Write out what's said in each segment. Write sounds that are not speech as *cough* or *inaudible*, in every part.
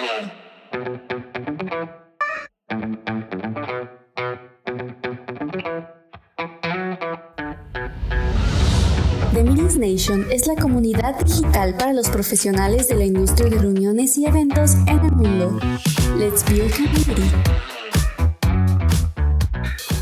The Meetings Nation es la comunidad digital para los profesionales de la industria de reuniones y eventos en el mundo. Let's build community.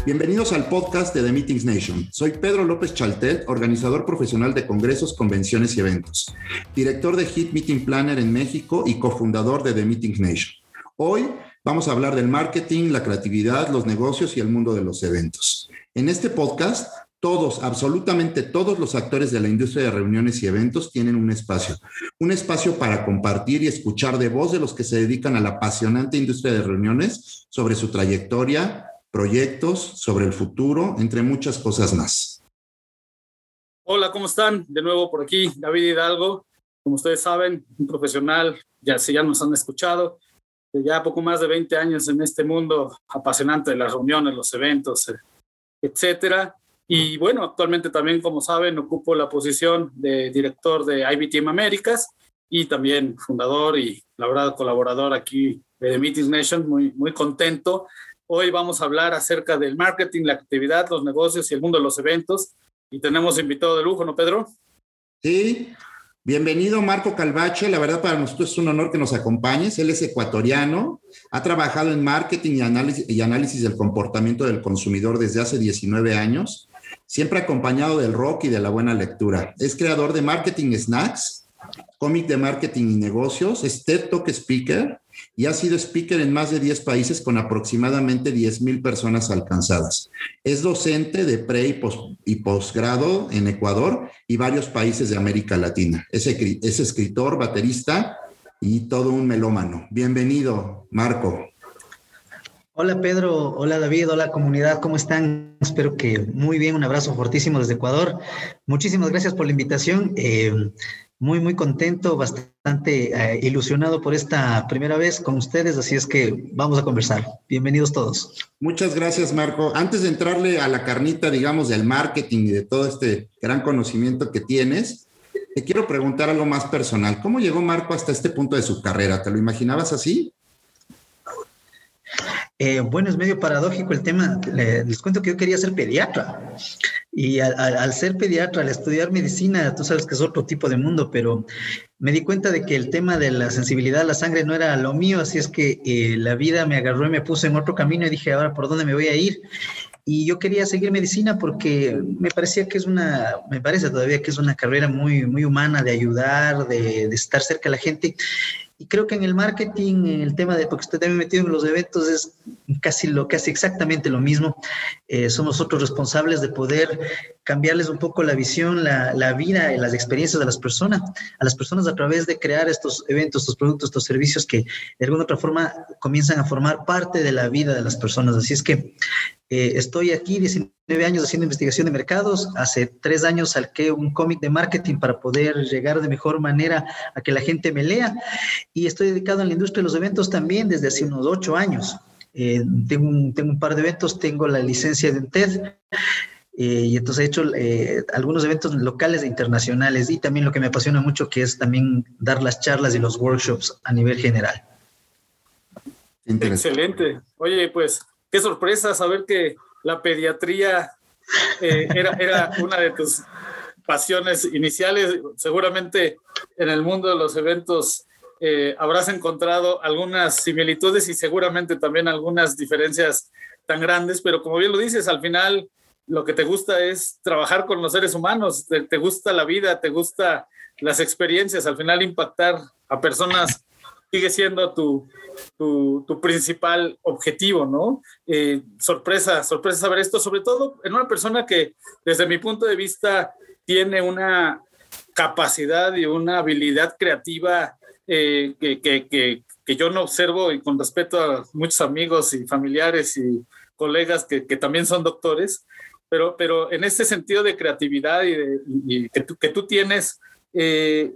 Bienvenidos al podcast de The Meetings Nation. Soy Pedro López Chaltet, organizador profesional de congresos, convenciones y eventos, director de Hit Meeting Planner en México y cofundador de The Meetings Nation. Hoy vamos a hablar del marketing, la creatividad, los negocios y el mundo de los eventos. En este podcast todos, absolutamente todos los actores de la industria de reuniones y eventos tienen un espacio, un espacio para compartir y escuchar de voz de los que se dedican a la apasionante industria de reuniones sobre su trayectoria, proyectos, sobre el futuro, entre muchas cosas más. Hola, ¿cómo están? De nuevo por aquí, David Hidalgo. Como ustedes saben, un profesional, ya si ya nos han escuchado, de ya poco más de 20 años en este mundo apasionante de las reuniones, los eventos, etcétera y bueno, actualmente también, como saben, ocupo la posición de director de IBTM Américas y también fundador y, la verdad, colaborador aquí de The Meetings Nation. Muy, muy contento. Hoy vamos a hablar acerca del marketing, la actividad, los negocios y el mundo de los eventos. Y tenemos invitado de lujo, ¿no, Pedro? Sí, Bienvenido Marco Calvache, la verdad para nosotros es un honor que nos acompañes. Él es ecuatoriano, ha trabajado en marketing y análisis, del comportamiento del consumidor desde hace 19 años siempre acompañado del rock y de la buena lectura. Es creador de Marketing Snacks, cómic de marketing y negocios, es TED Talk Speaker y ha sido speaker en más de 10 países con aproximadamente 10 mil personas alcanzadas. Es docente de pre y, posgrado en Ecuador y varios países de América Latina. Es, es escritor, baterista y todo un melómano. Bienvenido, Marco. Hola Pedro, hola David, hola comunidad, ¿cómo están? Espero que muy bien, un abrazo fortísimo desde Ecuador. Muchísimas gracias por la invitación. Eh, muy, muy contento, bastante eh, ilusionado por esta primera vez con ustedes, así es que vamos a conversar. Bienvenidos todos. Muchas gracias, Marco. Antes de entrarle a la carnita, digamos, del marketing y de todo este gran conocimiento que tienes, te quiero preguntar algo más personal. ¿Cómo llegó Marco hasta este punto de su carrera? ¿Te lo imaginabas así? Eh, bueno, es medio paradójico el tema. Les, cuento que yo quería ser pediatra. Y al, ser pediatra, al estudiar medicina, tú sabes que es otro tipo de mundo, pero me di cuenta de que el tema de la sensibilidad a la sangre no era lo mío, así es que eh, la vida me agarró y me puso en otro camino y dije, ahora, ¿por dónde me voy a ir? Y yo quería seguir medicina porque me parecía que es una, me parece todavía que es una carrera muy, muy humana de ayudar, de, de estar cerca de la gente. Y creo que en el marketing, en el tema de, porque usted también metido en los eventos, es casi, lo, casi exactamente lo mismo. Eh, somos nosotros responsables de poder cambiarles un poco la visión, la, la vida y las experiencias de las personas, a las personas a través de crear estos eventos, estos productos, estos servicios que de alguna otra forma comienzan a formar parte de la vida de las personas. Así es que eh, estoy aquí 19 años haciendo investigación de mercados. Hace tres años saqué un cómic de marketing para poder llegar de mejor manera a que la gente me lea. Y estoy dedicado a la industria de los eventos también desde hace unos ocho años. Eh, tengo, un, tengo un par de eventos, tengo la licencia de TED. Eh, y entonces he hecho algunos eventos locales e internacionales y también lo que me apasiona mucho que es también dar las charlas y los workshops a nivel general. Excelente. Oye, pues qué sorpresa saber que la pediatría eh, era, una de tus pasiones iniciales. Seguramente en el mundo de los eventos eh, habrás encontrado algunas similitudes y seguramente también algunas diferencias tan grandes, pero como bien lo dices, al final lo que te gusta es trabajar con los seres humanos, te, te gusta la vida, te gusta las experiencias, al final impactar a personas sigue siendo tu, tu, principal objetivo, ¿no? Eh, sorpresa, sorpresa saber esto, sobre todo en una persona que desde mi punto de vista tiene una capacidad y una habilidad creativa eh, que, que, que, yo no observo y con respeto a muchos amigos y familiares y colegas que, también son doctores, pero, pero en este sentido de creatividad y, que, tú, tú tienes, eh,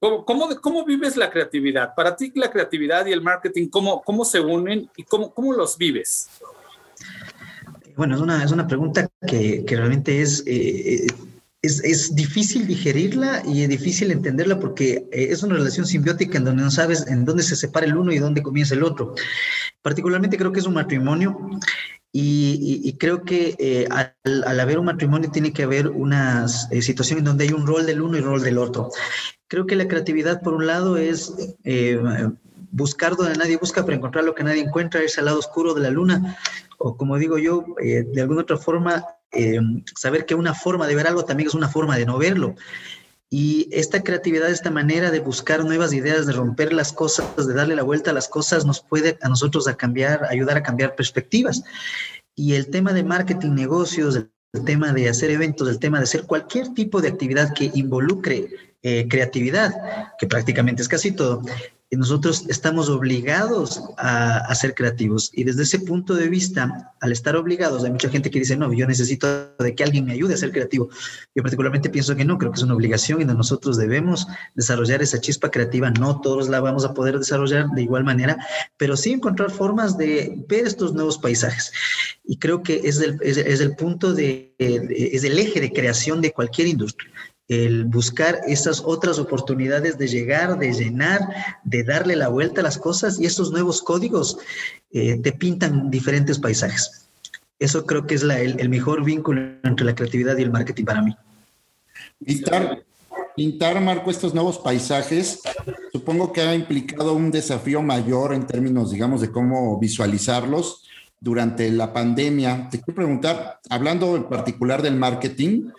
¿Cómo, cómo, vives la creatividad? Para ti la creatividad y el marketing, ¿cómo, cómo se unen y cómo, cómo los vives? Bueno, es una, es una pregunta que, que realmente es, eh, es, es, difícil digerirla y es difícil entenderla porque eh, es una relación simbiótica en donde no sabes en dónde se separa el uno y dónde comienza el otro. Particularmente creo que es un matrimonio y, creo que eh, al, haber un matrimonio tiene que haber una eh, situación en donde hay un rol del uno y rol del otro. Creo que la creatividad, por un lado, es buscar donde nadie busca para encontrar lo que nadie encuentra, irse al lado oscuro de la luna, o como digo yo, de alguna otra forma, eh, saber que una forma de ver algo también es una forma de no verlo. Y esta creatividad, esta manera de buscar nuevas ideas, de romper las cosas, de darle la vuelta a las cosas, nos puede a nosotros a cambiar, ayudar a cambiar perspectivas. Y el tema de marketing, negocios, el tema de hacer eventos, el tema de hacer cualquier tipo de actividad que involucre eh, creatividad, que prácticamente es casi todo, nosotros estamos obligados a, ser creativos. Y desde ese punto de vista, al estar obligados, hay mucha gente que dice, no, yo necesito de que alguien me ayude a ser creativo. Yo particularmente pienso que no, creo que es una obligación y nosotros debemos desarrollar esa chispa creativa. No todos la vamos a poder desarrollar de igual manera, pero sí encontrar formas de ver estos nuevos paisajes. Y creo que es el, es, el punto de, es el eje de creación de cualquier industria el buscar esas otras oportunidades de llegar, de llenar, de darle la vuelta a las cosas y esos nuevos códigos eh, te pintan diferentes paisajes. Eso creo que es el, mejor vínculo entre la creatividad y el marketing para mí. Pintar, pintar, Marco, estos nuevos paisajes, supongo que ha implicado un desafío mayor en términos, digamos, de cómo visualizarlos durante la pandemia. Te quiero preguntar, hablando en particular del marketing,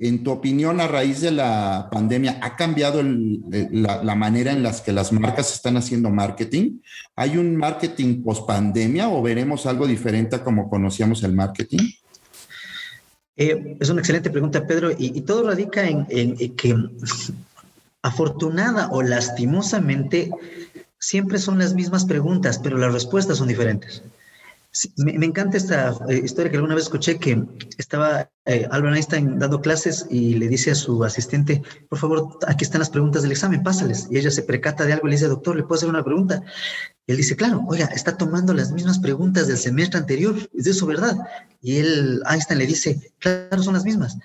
en tu opinión, a raíz de la pandemia, ¿ha cambiado la, manera en la que las marcas están haciendo marketing? ¿Hay un marketing post pandemia o veremos algo diferente a como conocíamos el marketing? Eh, es una excelente pregunta, Pedro, y, todo radica en que afortunada o lastimosamente siempre son las mismas preguntas, pero las respuestas son diferentes me, encanta esta eh, historia que alguna vez escuché que estaba eh, Albert Einstein dando clases y le dice a su asistente, por favor, aquí están las preguntas del examen, pásales. Y ella se percata de algo y le dice, doctor, ¿le puedo hacer una pregunta? Y él dice, claro, oiga, está tomando las mismas preguntas del semestre anterior, es de eso verdad. Y él, Einstein le dice, claro, son las mismas.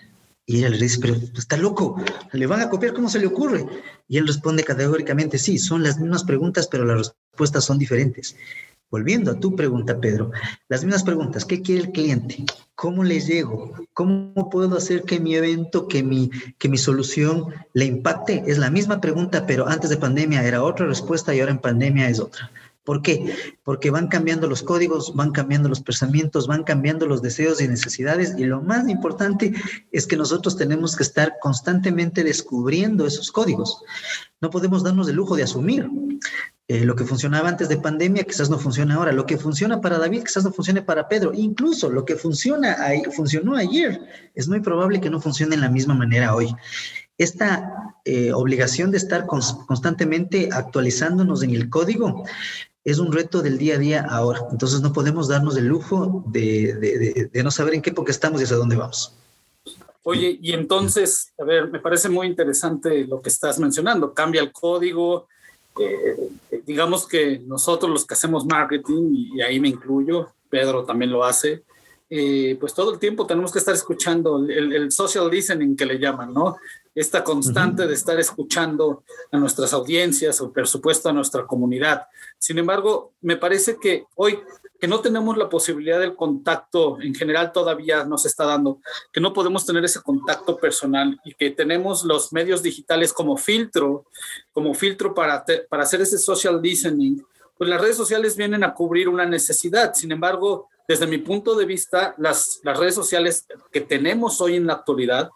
Y ella le dice, pero está loco, le van a copiar, ¿cómo se le ocurre? Y él responde categóricamente, sí, son las mismas preguntas, pero las respuestas son diferentes. Volviendo a tu pregunta, Pedro, las mismas preguntas, ¿qué quiere el cliente? ¿Cómo le llego? ¿Cómo puedo hacer que mi evento, que mi, que mi solución le impacte? Es la misma pregunta, pero antes de pandemia era otra respuesta y ahora en pandemia es otra. ¿Por qué? Porque van cambiando los códigos, van cambiando los pensamientos, van cambiando los deseos y necesidades y lo más importante es que nosotros tenemos que estar constantemente descubriendo esos códigos. No podemos darnos el lujo de asumir. Eh, lo que funcionaba antes de pandemia quizás no funciona ahora. Lo que funciona para David quizás no funcione para Pedro. Incluso lo que funciona funcionó ayer es muy probable que no funcione en la misma manera hoy. Esta eh, obligación de estar constantemente actualizándonos en el código es un reto del día a día ahora. Entonces no podemos darnos el lujo de, de no saber en qué época estamos y hacia dónde vamos. Oye, y entonces, a ver, me parece muy interesante lo que estás mencionando. Cambia el código, eh, digamos que nosotros los que hacemos marketing, y ahí me incluyo, Pedro también lo hace, eh, pues todo el tiempo tenemos que estar escuchando el, social listening que le llaman, ¿no? Esta constante de estar escuchando a nuestras audiencias o por supuesto a nuestra comunidad. Sin embargo, me parece que hoy que no tenemos la posibilidad del contacto, en general todavía nos está dando, que no podemos tener ese contacto personal y que tenemos los medios digitales como filtro, como filtro para, para hacer ese social listening, pues las redes sociales vienen a cubrir una necesidad. Sin embargo, desde mi punto de vista, las, las redes sociales que tenemos hoy en la actualidad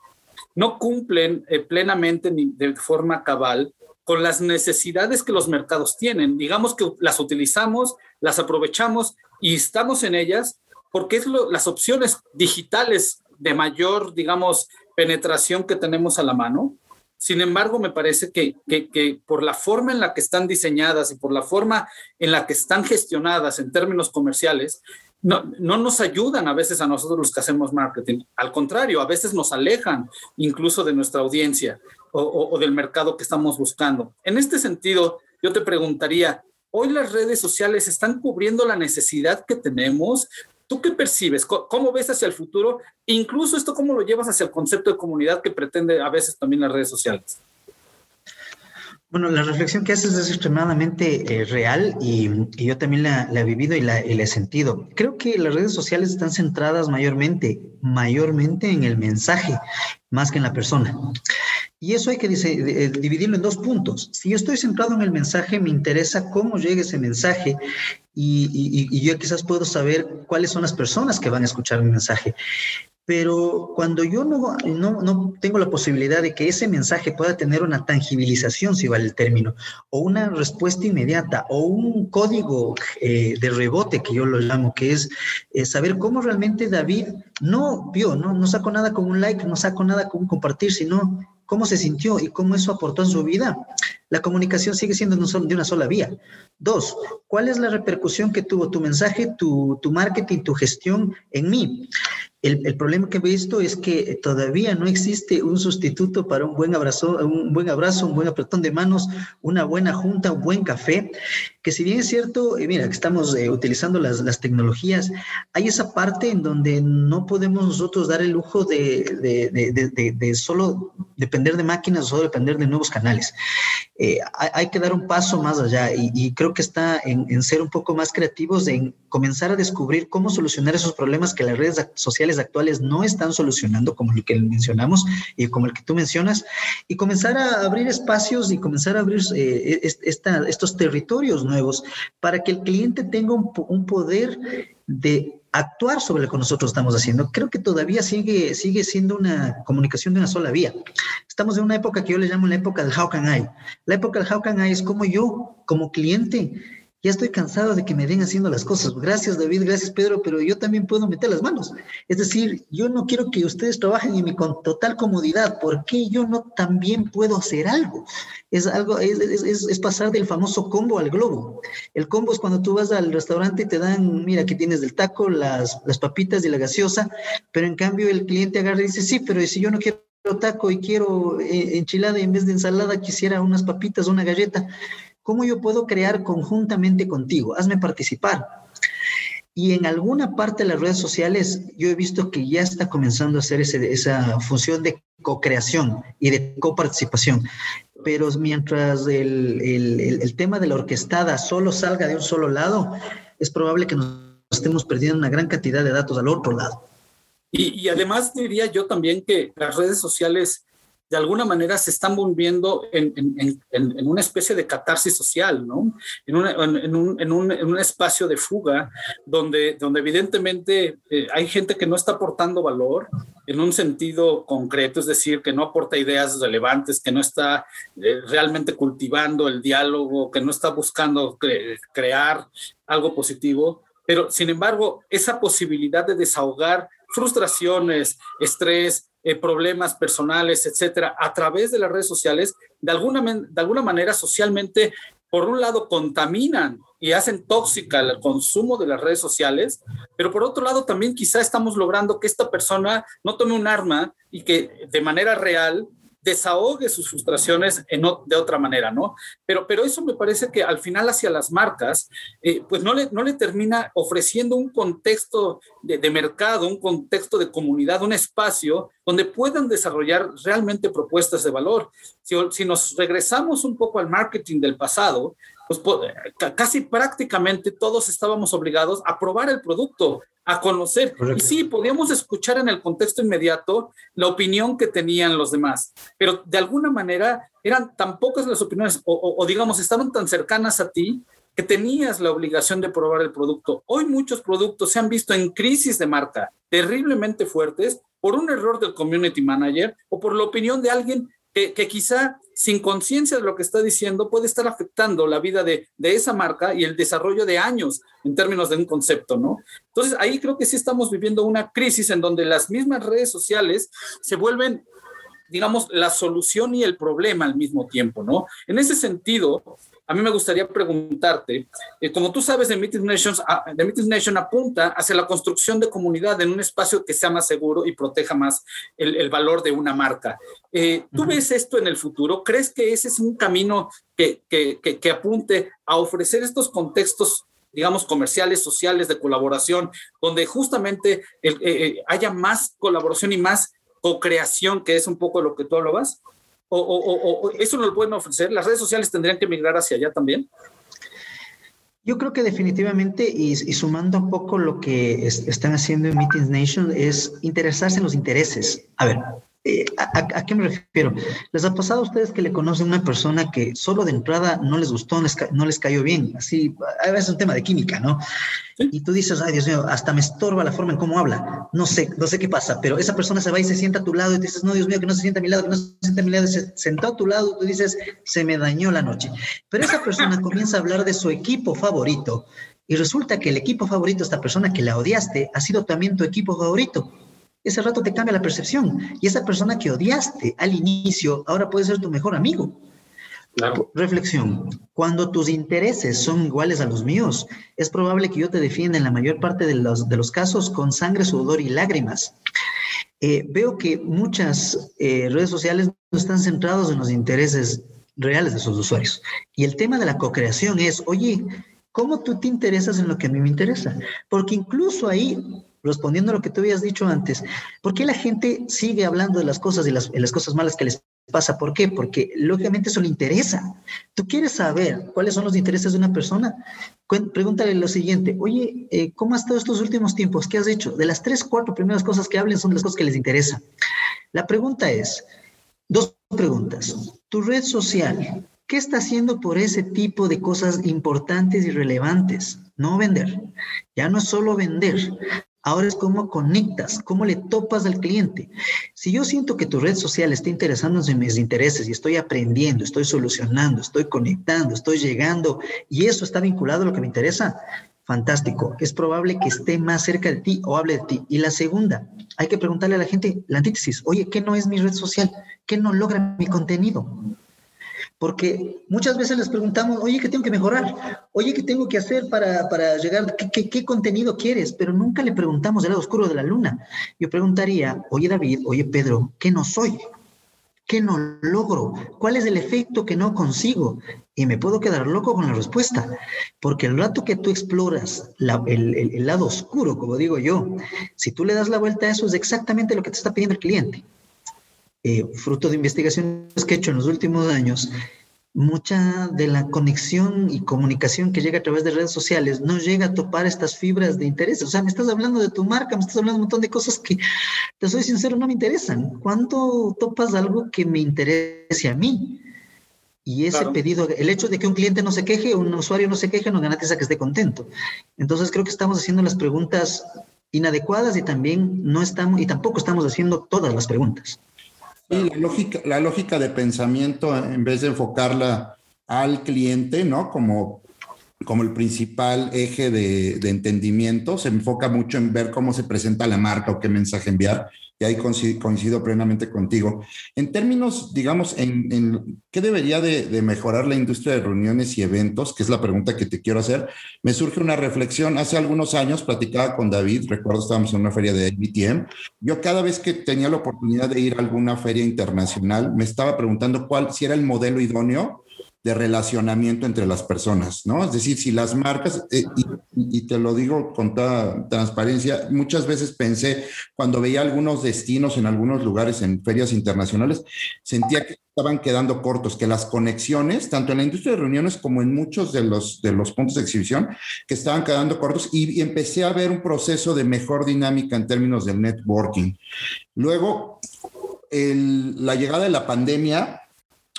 no cumplen eh, plenamente ni de forma cabal con las necesidades que los mercados tienen. Digamos que las utilizamos, las aprovechamos y estamos en ellas porque es las opciones digitales de mayor, digamos, penetración que tenemos a la mano. Sin embargo, me parece que, que, por la forma en la que están diseñadas y por la forma en la que están gestionadas en términos comerciales, no, no, nos ayudan a veces a nosotros los que hacemos marketing. Al contrario, a veces nos alejan incluso de nuestra audiencia o, del mercado que estamos buscando. En este sentido, yo te preguntaría, ¿hoy las redes sociales están cubriendo la necesidad que tenemos ¿Tú qué percibes? ¿Cómo ves hacia el futuro? Incluso esto, ¿cómo lo llevas hacia el concepto de comunidad que pretende a veces también las redes sociales? Bueno, la reflexión que haces es extremadamente eh, real y, yo también la, he vivido y la, he sentido. Creo que las redes sociales están centradas mayormente, mayormente en el mensaje, más que en la persona. Y eso hay que eh, dividirlo en dos puntos. Si yo estoy centrado en el mensaje, me interesa cómo llega ese mensaje y, y yo quizás puedo saber cuáles son las personas que van a escuchar mi mensaje. Pero cuando yo no, no, no, tengo la posibilidad de que ese mensaje pueda tener una tangibilización, si vale el término, o una respuesta inmediata, o un código eh, de rebote, que yo lo llamo, que es eh, saber cómo realmente David no vio, no, no sacó nada con un like, no sacó nada con un compartir, sino cómo se sintió y cómo eso aportó en su vida. La comunicación sigue siendo de una sola vía. Dos, ¿cuál es la repercusión que tuvo tu mensaje, tu, tu marketing, tu gestión en mí? El, problema que he visto es que todavía no existe un sustituto para un buen abrazo, un buen abrazo, un buen apretón de manos, una buena junta, un buen café. Que si bien es cierto, eh, mira, que estamos eh, utilizando las, las, tecnologías, hay esa parte en donde no podemos nosotros dar el lujo de, de, de, de solo depender de máquinas o solo depender de nuevos canales. Eh, hay, que dar un paso más allá y, y creo que está en, en, ser un poco más creativos, en comenzar a descubrir cómo solucionar esos problemas que las redes sociales actuales no están solucionando, como el que mencionamos y como el que tú mencionas, y comenzar a abrir espacios y comenzar a abrir eh, estos territorios nuevos para que el cliente tenga un, poder de actuar sobre lo que nosotros estamos haciendo. Creo que todavía sigue, sigue siendo una comunicación de una sola vía. Estamos en una época que yo le llamo la época del how can I. La época del how can I es como yo, como cliente, ya estoy cansado de que me den haciendo las cosas. Gracias David, gracias Pedro, pero yo también puedo meter las manos. Es decir, yo no quiero que ustedes trabajen en mi total comodidad. ¿Por qué yo no también puedo hacer algo? Es algo, es, es, es, pasar del famoso combo al globo. El combo es cuando tú vas al restaurante y te dan, mira, aquí tienes del taco, las, las papitas y la gaseosa, pero en cambio el cliente agarra y dice, sí, pero si yo no quiero taco y quiero eh, enchilada y en vez de ensalada quisiera unas papitas, una galleta ¿Cómo yo puedo crear conjuntamente contigo? Hazme participar. Y en alguna parte de las redes sociales yo he visto que ya está comenzando a hacer esa función de co-creación y de coparticipación. Pero mientras el, tema de la orquestada solo salga de un solo lado, es probable que nos estemos perdiendo una gran cantidad de datos al otro lado. Y además diría yo también que las redes sociales de alguna manera se están volviendo en, en, en, una especie de catarsis social, ¿no? En, un, un, un, espacio de fuga donde, donde evidentemente eh, hay gente que no está aportando valor en un sentido concreto, es decir, que no aporta ideas relevantes, que no está eh, realmente cultivando el diálogo, que no está buscando crear algo positivo, pero sin embargo, esa posibilidad de desahogar frustraciones, estrés, eh, problemas personales, etcétera, a través de las redes sociales, de alguna, de alguna manera socialmente, por un lado, contaminan y hacen tóxica el consumo de las redes sociales, pero por otro lado, también quizá estamos logrando que esta persona no tome un arma y que de manera real desahogue sus frustraciones en, de otra manera, ¿no? Pero, pero eso me parece que al final hacia las marcas, eh, pues no le, no le termina ofreciendo un contexto de, de, mercado, un contexto de comunidad, un espacio donde puedan desarrollar realmente propuestas de valor. Si nos regresamos un poco al marketing del pasado, pues casi prácticamente todos estábamos obligados a probar el producto, a conocer. Y sí, podíamos escuchar en el contexto inmediato la opinión que tenían los demás, pero de alguna manera eran tan pocas las opiniones o, digamos, estaban tan cercanas a ti que tenías la obligación de probar el producto. Hoy muchos productos se han visto en crisis de marca terriblemente fuertes por un error del community manager o por la opinión de alguien que, quizá sin conciencia de lo que está diciendo puede estar afectando la vida de, de, esa marca y el desarrollo de años en términos de un concepto, ¿no? Entonces ahí creo que sí estamos viviendo una crisis en donde las mismas redes sociales se vuelven digamos, la solución y el problema al mismo tiempo, ¿no? En ese sentido, a mí me gustaría preguntarte, eh, como tú sabes, The Meeting, Nations, ah, The Meeting Nation apunta hacia la construcción de comunidad en un espacio que sea más seguro y proteja más el, el valor de una marca. Eh, ¿Tú ves esto en el futuro? ¿Crees que ese es un camino que, que, que, que apunte a ofrecer estos contextos digamos, comerciales, sociales, de colaboración, donde justamente eh, haya más colaboración y más co-creación, que es un poco lo que tú hablabas? ¿O, o, eso no lo pueden ofrecer? ¿Las redes sociales tendrían que migrar hacia allá también? Yo creo que definitivamente, y, sumando un poco lo que están haciendo en Meetings Nation, es interesarse en los intereses. A ver, eh, ¿a, qué me refiero? ¿Les ha pasado a ustedes que le conocen a una persona que solo de entrada no les gustó, no les, cayó bien? Así, a veces es un tema de química, ¿no? Y tú dices, ay Dios mío, hasta me estorba la forma en cómo habla. No sé, no sé qué pasa, pero esa persona se va y se sienta a tu lado y dices, no, Dios mío, que no se sienta a mi lado, que no se sienta a mi lado, se sentó a tu lado, tú dices, se me dañó la noche. Pero esa persona *laughs* comienza a hablar de su equipo favorito y resulta que el equipo favorito, esta persona que la odiaste, ha sido también tu equipo favorito ese rato te cambia la percepción. Y esa persona que odiaste al inicio, ahora puede ser tu mejor amigo. Reflexión. Cuando tus intereses son iguales a los míos, es probable que yo te defienda en la mayor parte de los, de los casos con sangre, sudor y lágrimas. Eh, veo que muchas eh, redes sociales no están centrados en los intereses reales de sus usuarios. Y el tema de la co-creación es, oye, ¿cómo tú te interesas en lo que a mí me interesa? Porque incluso ahí respondiendo a lo que tú habías dicho antes, ¿por qué la gente sigue hablando de las cosas y las, las cosas malas que les pasa? ¿Por qué? Porque lógicamente eso le interesa. Tú quieres saber cuáles son los intereses de una persona. Pregúntale lo siguiente, oye, eh, ¿cómo has estado estos últimos tiempos? ¿Qué has hecho? De las tres, cuatro primeras cosas que hablen son las cosas que les interesan. La pregunta es, dos preguntas. Tu red social, ¿qué está haciendo por ese tipo de cosas importantes y relevantes? No vender. Ya no es solo vender. Ahora es cómo conectas, cómo le topas al cliente. Si yo siento que tu red social está interesándose en mis intereses y estoy aprendiendo, estoy solucionando, estoy conectando, estoy llegando y eso está vinculado a lo que me interesa, fantástico. Es probable que esté más cerca de ti o hable de ti. Y la segunda, hay que preguntarle a la gente la antítesis. Oye, ¿qué no es mi red social? ¿Qué no logra mi contenido? Porque muchas veces les preguntamos, oye, ¿qué tengo que mejorar? Oye, ¿qué tengo que hacer para, para llegar? ¿Qué, ¿Qué, contenido quieres? Pero nunca le preguntamos del lado oscuro de la luna. Yo preguntaría, oye David, oye Pedro, ¿qué no soy? ¿Qué no logro? ¿Cuál es el efecto que no consigo? Y me puedo quedar loco con la respuesta, porque el rato que tú exploras el, el, lado oscuro, como digo yo, si tú le das la vuelta a eso, es exactamente lo que te está pidiendo el cliente. Eh, fruto de investigaciones que he hecho en los últimos años, mucha de la conexión y comunicación que llega a través de redes sociales no llega a topar estas fibras de interés. O sea, me estás hablando de tu marca, me estás hablando de un montón de cosas que, te soy sincero, no me interesan. ¿Cuándo topas algo que me interese a mí? Y ese pedido, el hecho de que un cliente no se queje, un usuario no se queje, no garantiza que esté contento. Entonces creo que estamos haciendo las preguntas inadecuadas y también no estamos, y tampoco estamos haciendo todas las preguntas. Y la lógica, la lógica de pensamiento, en vez de enfocarla al cliente, ¿no? Como, como el principal eje de, de entendimiento, se enfoca mucho en ver cómo se presenta la marca o qué mensaje enviar y ahí coincido, plenamente contigo. En términos, digamos, en, qué debería de, mejorar la industria de reuniones y eventos, que es la pregunta que te quiero hacer, me surge una reflexión. Hace algunos años platicaba con David, recuerdo estábamos en una feria de BTM. Yo cada vez que tenía la oportunidad de ir a alguna feria internacional, me estaba preguntando cuál, si era el modelo idóneo de relacionamiento entre las personas, ¿no? Es decir, si las marcas, eh, y, te lo digo con toda transparencia, muchas veces pensé, cuando veía algunos destinos en algunos lugares, en ferias internacionales, sentía que estaban quedando cortos, que las conexiones, tanto en la industria de reuniones como en muchos de los, de los puntos de exhibición, que estaban quedando cortos y, empecé a ver un proceso de mejor dinámica en términos del networking. Luego, la llegada de la pandemia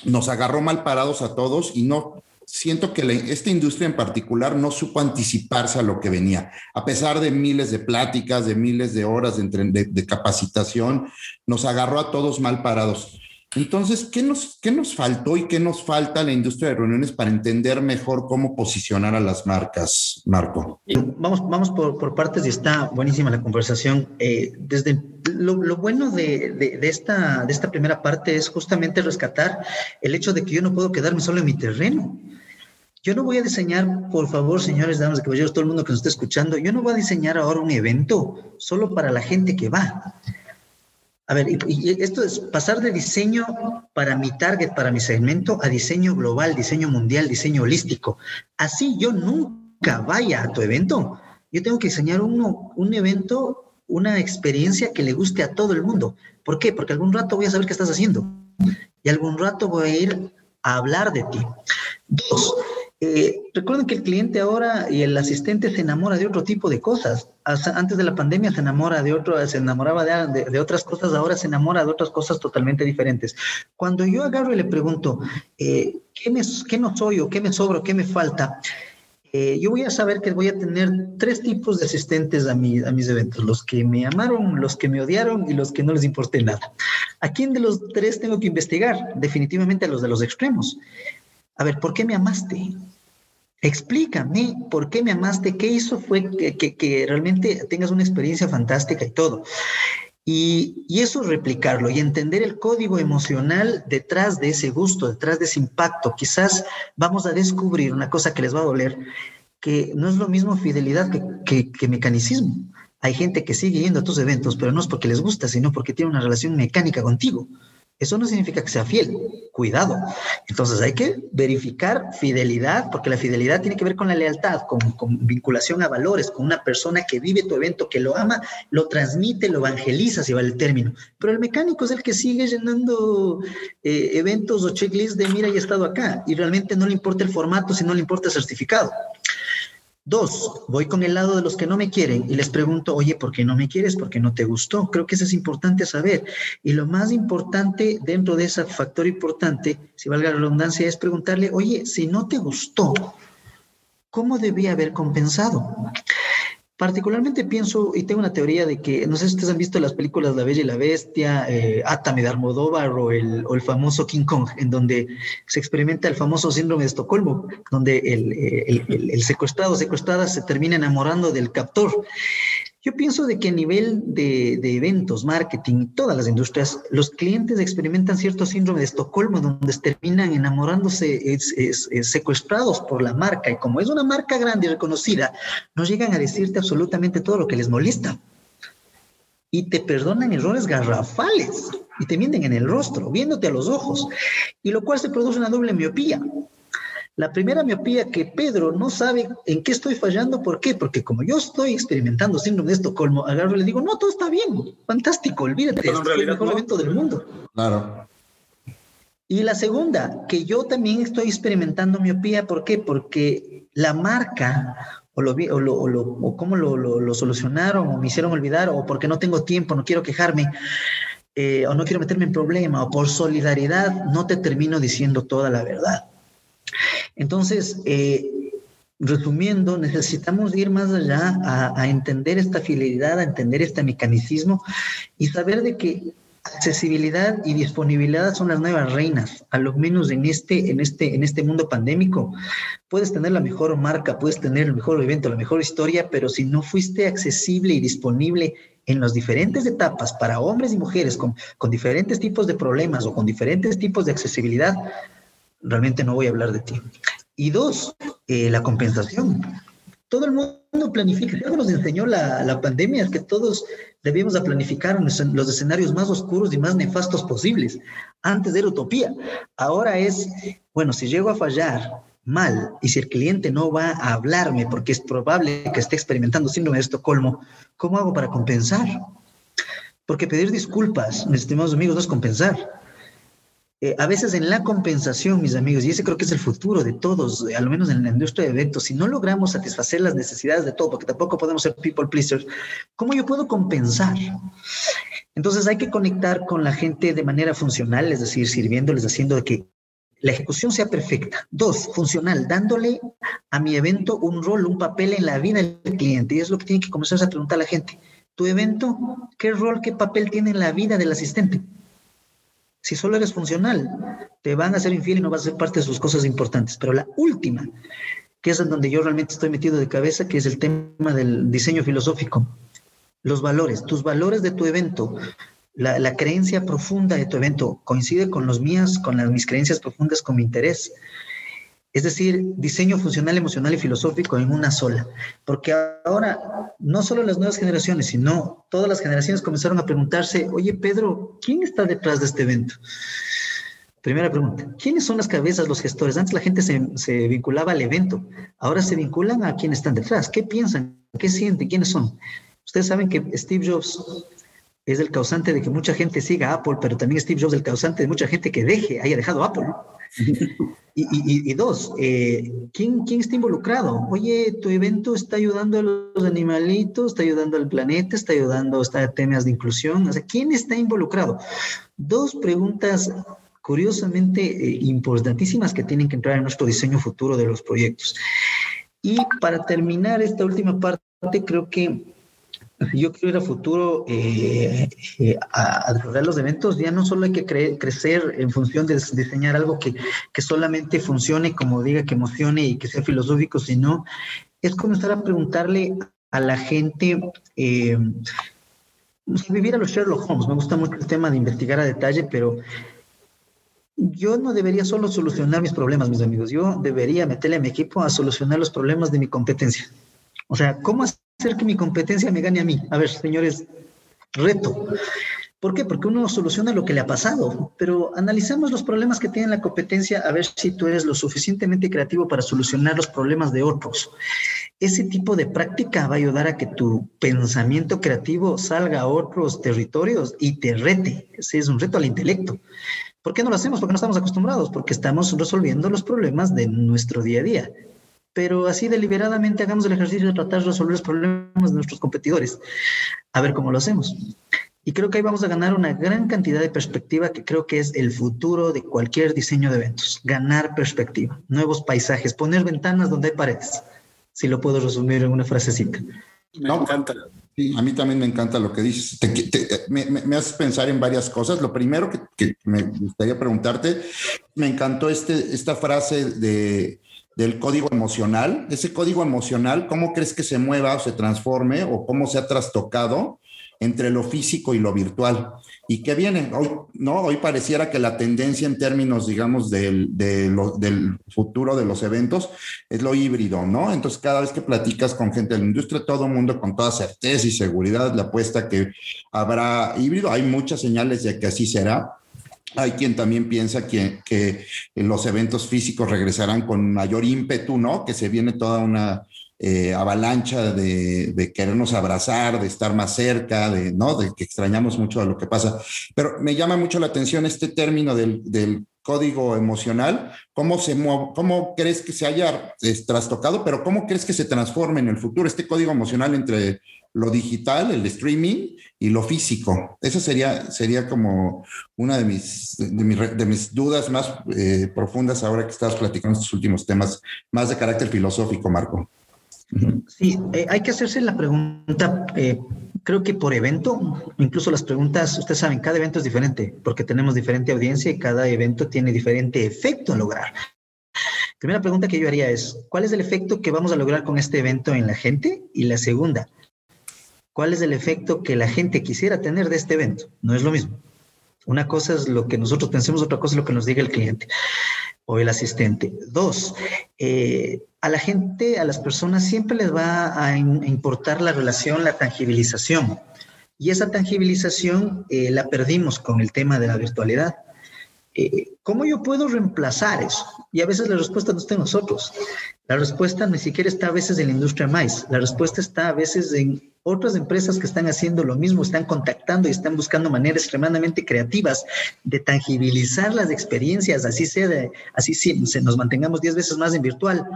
nos agarró mal parados a todos y no siento que esta industria en particular no supo anticiparse a lo que venía. A pesar de miles de pláticas, de miles de horas de, capacitación, nos agarró a todos mal parados. Entonces, ¿qué nos, ¿qué nos faltó y qué nos falta a la industria de reuniones para entender mejor cómo posicionar a las marcas, Marco? Vamos, vamos por, por partes y está buenísima la conversación. Eh, desde lo, bueno de, de, esta, de esta primera parte es justamente rescatar el hecho de que yo no puedo quedarme solo en mi terreno. Yo no voy a diseñar, por favor, señores, damas y caballeros, todo el mundo que nos esté escuchando, yo no voy a diseñar ahora un evento solo para la gente que va. A ver, y, esto es pasar de diseño para mi target, para mi segmento, a diseño global, diseño mundial, diseño holístico. Así yo nunca vaya a tu evento. Yo tengo que diseñar uno, un evento, una experiencia que le guste a todo el mundo. ¿Por qué? Porque algún rato voy a saber qué estás haciendo y algún rato voy a ir a hablar de ti. Dos, eh, recuerden que el cliente ahora y el asistente se enamora de otro tipo de cosas. antes de la pandemia se enamora de otro, se enamoraba de, otras cosas, ahora se enamora de otras cosas totalmente diferentes. Cuando yo agarro y le pregunto, eh, ¿qué, me, ¿qué no soy o qué me sobra qué me falta? Eh, yo voy a saber que voy a tener tres tipos de asistentes a, mi, a mis eventos, los que me amaron, los que me odiaron y los que no les importé nada. ¿A quién de los tres tengo que investigar? Definitivamente a los de los extremos. A ver, ¿por qué me amaste? Explícame por qué me amaste, qué hizo fue que, que, realmente tengas una experiencia fantástica y todo. Y, y, eso replicarlo y entender el código emocional detrás de ese gusto, detrás de ese impacto. Quizás vamos a descubrir una cosa que les va a doler, que no es lo mismo fidelidad que, que mecanicismo. Hay gente que sigue yendo a tus eventos, pero no es porque les gusta, sino porque tiene una relación mecánica contigo. Eso no significa que sea fiel, cuidado. Entonces hay que verificar fidelidad, porque la fidelidad tiene que ver con la lealtad, con, vinculación a valores, con una persona que vive tu evento, que lo ama, lo transmite, lo evangeliza, si vale el término. Pero el mecánico es el que sigue llenando eh, eventos o checklists de mira, y he estado acá, y realmente no le importa el formato, si no le importa el certificado. Dos, voy con el lado de los que no me quieren y les pregunto, oye, ¿por qué no me quieres? ¿Por qué no te gustó? Creo que eso es importante saber. Y lo más importante dentro de ese factor importante, si valga la redundancia, es preguntarle, oye, si no te gustó, ¿cómo debía haber compensado? Particularmente pienso y tengo una teoría de que, no sé si ustedes han visto las películas La Bella y la Bestia, eh, Atame de Almodóvar o el, o el, famoso King Kong, en donde se experimenta el famoso síndrome de Estocolmo, donde el, el, el secuestrado o secuestrada se termina enamorando del captor. Yo pienso de que a nivel de, eventos, marketing, todas las industrias, los clientes experimentan cierto síndrome de Estocolmo, donde terminan enamorándose, secuestrados por la marca. Y como es una marca grande y reconocida, no llegan a decirte absolutamente todo lo que les molesta. Y te perdonan errores garrafales y te mienten en el rostro, viéndote a los ojos. Y lo cual se produce una doble miopía la primera miopía que Pedro no sabe en qué estoy fallando, ¿por qué? Porque como yo estoy experimentando síndrome de Estocolmo, agarro y le digo, no, todo está bien, fantástico, olvídate, es el mejor evento del mundo. Claro. Y la segunda, que yo también estoy experimentando miopía, ¿por qué? Porque la marca o, lo, o, lo, o, cómo lo, lo, solucionaron o me hicieron olvidar o porque no tengo tiempo, no quiero quejarme. Eh, o no quiero meterme en problema, o por solidaridad no te termino diciendo toda la verdad. Entonces, eh, resumiendo, necesitamos ir más allá a, entender esta fidelidad, a entender este mecanismo y saber de que accesibilidad y disponibilidad son las nuevas reinas, a lo menos en este, en este, en este mundo pandémico. Puedes tener la mejor marca, puedes tener el mejor evento, la mejor historia, pero si no fuiste accesible y disponible en las diferentes etapas para hombres y mujeres con, con diferentes tipos de problemas o con diferentes tipos de accesibilidad, realmente no voy a hablar de ti. Y dos, eh, la compensación. Todo el mundo planifica. Algo nos enseñó la, pandemia, es que todos debíamos de planificar los escenarios más oscuros y más nefastos posibles. Antes era utopía. Ahora es, bueno, si llego a fallar mal y si el cliente no va a hablarme porque es probable que esté experimentando síndrome de Estocolmo, ¿cómo hago para compensar? Porque pedir disculpas, mis estimados amigos, no es compensar eh, a veces en la compensación, mis amigos, y ese creo que es el futuro de todos, eh, al menos en la industria de eventos, si no logramos satisfacer las necesidades de todo, porque tampoco podemos ser people pleasers, ¿cómo yo puedo compensar? Entonces hay que conectar con la gente de manera funcional, es decir, sirviéndoles, haciendo de que la ejecución sea perfecta. Dos, funcional, dándole a mi evento un rol, un papel en la vida del cliente. Y es lo que tiene que comenzar a preguntar la gente. ¿Tu evento qué rol, qué papel tiene en la vida del asistente? Si solo eres funcional, te van a ser infiel y no vas a ser parte de sus cosas importantes. Pero la última, que es en donde yo realmente estoy metido de cabeza, que es el tema del diseño filosófico. Los valores, tus valores de tu evento, la, creencia profunda de tu evento coincide con los mías, con las, mis creencias profundas, con mi interés. Es decir, diseño funcional, emocional y filosófico en una sola. Porque ahora, no solo las nuevas generaciones, sino todas las generaciones comenzaron a preguntarse, oye Pedro, ¿quién está detrás de este evento? Primera pregunta, ¿quiénes son las cabezas, los gestores? Antes la gente se, vinculaba al evento, ahora se vinculan a quienes están detrás. ¿Qué piensan? ¿Qué sienten? ¿Quiénes son? Ustedes saben que Steve Jobs es el causante de que mucha gente siga Apple, pero también Steve Jobs es el causante de mucha gente que deje, haya dejado Apple. *laughs* y, dos, eh, ¿quién, ¿quién está involucrado? Oye, tu evento está ayudando a los animalitos, está ayudando al planeta, está ayudando a temas de inclusión. O sea, ¿quién está involucrado? Dos preguntas curiosamente eh, importantísimas que tienen que entrar en nuestro diseño futuro de los proyectos. Y para terminar esta última parte, creo que yo quiero ir a futuro eh, eh, a, a los eventos. Ya no solo hay que crecer en función de diseñar algo que, que, solamente funcione, como diga, que emocione y que sea filosófico, sino es comenzar a preguntarle a la gente. Eh, vivir a los Sherlock Holmes. Me gusta mucho el tema de investigar a detalle, pero yo no debería solo solucionar mis problemas, mis amigos. Yo debería meterle a mi equipo a solucionar los problemas de mi competencia. O sea, ¿cómo hacer que mi competencia me gane a mí? A ver, señores, reto. ¿Por qué? Porque uno soluciona lo que le ha pasado, pero analizamos los problemas que tiene la competencia a ver si tú eres lo suficientemente creativo para solucionar los problemas de otros. Ese tipo de práctica va a ayudar a que tu pensamiento creativo salga a otros territorios y te rete. Ese es un reto al intelecto. ¿Por qué no lo hacemos? Porque no estamos acostumbrados, porque estamos resolviendo los problemas de nuestro día a día. Pero así deliberadamente hagamos el ejercicio de tratar de resolver los problemas de nuestros competidores. A ver cómo lo hacemos. Y creo que ahí vamos a ganar una gran cantidad de perspectiva que creo que es el futuro de cualquier diseño de eventos. Ganar perspectiva, nuevos paisajes, poner ventanas donde hay paredes. Si lo puedo resumir en una frasecita. Me encanta. a mí también me encanta lo que dices. me, me, haces pensar en varias cosas. Lo primero que, que, me gustaría preguntarte, me encantó este, esta frase de, del código emocional. Ese código emocional, ¿cómo crees que se mueva o se transforme o cómo se ha trastocado entre lo físico y lo virtual. ¿Y qué viene? Hoy, ¿no? Hoy pareciera que la tendencia en términos, digamos, del, de del futuro de los eventos es lo híbrido, ¿no? Entonces, cada vez que platicas con gente de la industria, todo el mundo con toda certeza y seguridad le apuesta que habrá híbrido. Hay muchas señales de que así será. Hay quien también piensa que, los eventos físicos regresarán con mayor ímpetu, ¿no? Que se viene toda una eh, avalancha de, querernos abrazar, de estar más cerca, de, ¿no? de que extrañamos mucho a lo que pasa. Pero me llama mucho la atención este término del, código emocional, ¿cómo, se ¿cómo crees que se haya trastocado, pero cómo crees que se transforme en el futuro este código emocional entre lo digital, el streaming y lo físico? Esa sería, sería como una de mis, de, mis, dudas más eh, profundas ahora que estás platicando estos últimos temas, más de carácter filosófico, Marco. Sí, eh, hay que hacerse la pregunta, eh, creo que por evento, incluso las preguntas, ustedes saben, cada evento es diferente porque tenemos diferente audiencia y cada evento tiene diferente efecto a lograr. Primera pregunta que yo haría es, ¿cuál es el efecto que vamos a lograr con este evento en la gente? Y la segunda, ¿cuál es el efecto que la gente quisiera tener de este evento? No es lo mismo. Una cosa es lo que nosotros pensemos, otra cosa es lo que nos diga el cliente o el asistente. Dos, eh, a la gente, a las personas siempre les va a importar la relación, la tangibilización. Y esa tangibilización eh, la perdimos con el tema de la virtualidad. Eh, ¿Cómo yo puedo reemplazar eso? Y a veces la respuesta no está en nosotros. La respuesta ni siquiera está a veces en la industria más. La respuesta está a veces en otras empresas que están haciendo lo mismo, están contactando y están buscando maneras extremadamente creativas de tangibilizar las experiencias, así sea, así se nos mantengamos 10 veces más en virtual.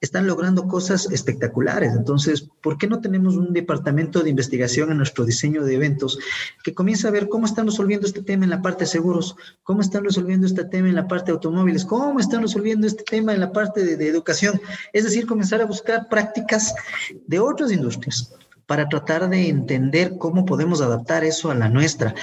Están logrando cosas espectaculares. Entonces, ¿por qué no tenemos un departamento de investigación en nuestro diseño de eventos que comienza a ver cómo están resolviendo este tema en la parte de seguros, cómo están resolviendo este tema en la parte de automóviles, cómo están resolviendo este tema en la parte de educación? Es decir, comenzar a buscar prácticas de otras industrias para tratar de entender cómo podemos adaptar eso a la nuestra.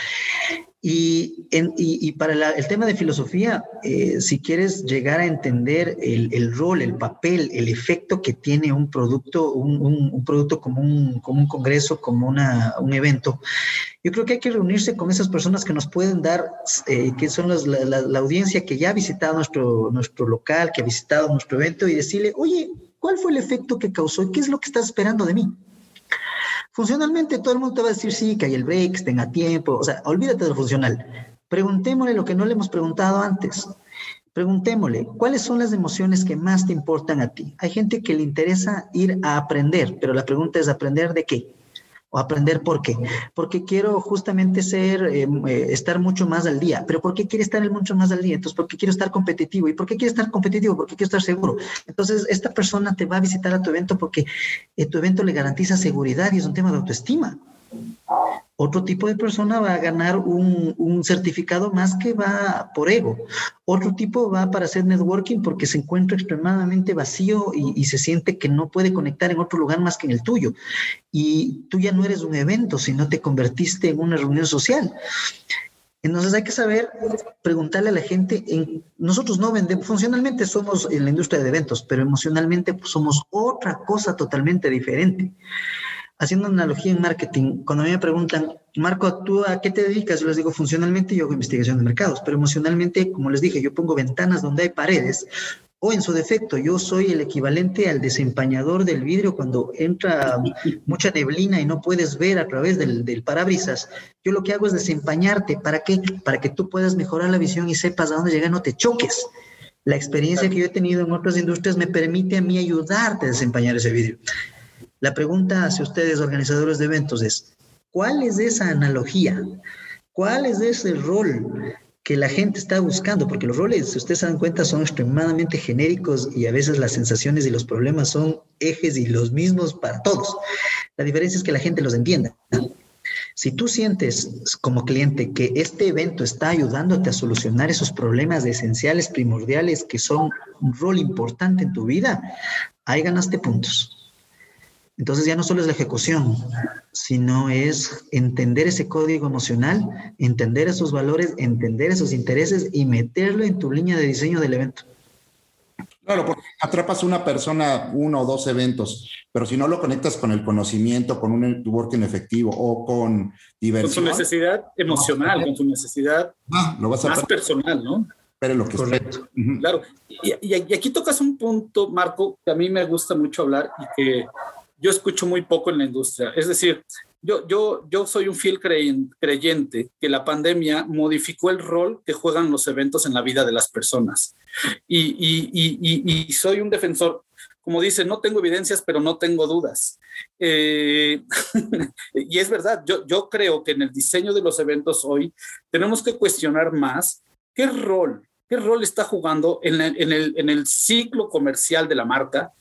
Y, y, para el tema de filosofía, eh, si quieres llegar a entender el, rol, el papel, el efecto que tiene un producto, un, producto como un, como un congreso, como una, un evento, yo creo que hay que reunirse con esas personas que nos pueden dar, eh, que son la, la, audiencia que ya ha visitado nuestro, nuestro local, que ha visitado nuestro evento y decirle, oye, ¿cuál fue el efecto que causó? ¿Qué es lo que estás esperando de mí? Funcionalmente todo el mundo te va a decir sí, que hay el break, tenga tiempo, o sea, olvídate de lo funcional. Preguntémosle lo que no le hemos preguntado antes. Preguntémosle, ¿cuáles son las emociones que más te importan a ti? Hay gente que le interesa ir a aprender, pero la pregunta es, ¿aprender de qué? O aprender por qué. Porque quiero justamente ser, eh, eh, estar mucho más al día. Pero ¿por qué quiere estar mucho más al día? Entonces, porque quiero estar competitivo. ¿Y por qué quiere estar competitivo? Porque quiero estar seguro. Entonces, esta persona te va a visitar a tu evento porque eh, tu evento le garantiza seguridad y es un tema de autoestima. Otro tipo de persona va a ganar un, certificado más que va por ego. Otro tipo va para hacer networking porque se encuentra extremadamente vacío y, se siente que no puede conectar en otro lugar más que en el tuyo. Y tú ya no eres un evento, sino te convertiste en una reunión social. Entonces hay que saber preguntarle a la gente, en, nosotros no vendemos, funcionalmente somos en la industria de eventos, pero emocionalmente somos otra cosa totalmente diferente haciendo analogía en marketing, cuando a mí me preguntan, Marco, ¿tú a qué te dedicas? Yo les digo, funcionalmente yo hago investigación de mercados, pero emocionalmente, como les dije, yo pongo ventanas donde hay paredes, o en su defecto, yo soy el equivalente al desempañador del vidrio cuando entra mucha neblina y no puedes ver a través del, del parabrisas. Yo lo que hago es desempañarte. ¿Para qué? Para que tú puedas mejorar la visión y sepas a dónde llegar, no te choques. La experiencia que yo he tenido en otras industrias me permite a mí ayudarte a desempañar ese vidrio. La pregunta hacia ustedes, organizadores de eventos, es, ¿cuál es esa analogía? ¿Cuál es ese rol que la gente está buscando? Porque los roles, si ustedes se dan cuenta, son extremadamente genéricos y a veces las sensaciones y los problemas son ejes y los mismos para todos. La diferencia es que la gente los entienda. Si tú sientes como cliente que este evento está ayudándote a solucionar esos problemas esenciales, primordiales, que son un rol importante en tu vida, ahí ganaste puntos. Entonces ya no solo es la ejecución, sino es entender ese código emocional, entender esos valores, entender esos intereses y meterlo en tu línea de diseño del evento. Claro, porque atrapas una persona uno o dos eventos, pero si no lo conectas con el conocimiento, con un networking efectivo o con diversión. Con su necesidad emocional, con su necesidad ah, lo vas a más personal, ¿no? Pero lo que Correcto. Claro. Y, y, aquí tocas un punto, Marco, que a mí me gusta mucho hablar y que yo escucho muy poco en la industria. Es decir, yo, yo, yo soy un fiel creyente que la pandemia modificó el rol que juegan los eventos en la vida de las personas. Y, y, y, y soy un defensor, como dice, no tengo evidencias, pero no tengo dudas. Eh, *laughs* y es verdad, yo, yo creo que en el diseño de los eventos hoy tenemos que cuestionar más qué rol, qué rol está jugando en, en, el, en el ciclo comercial de la marca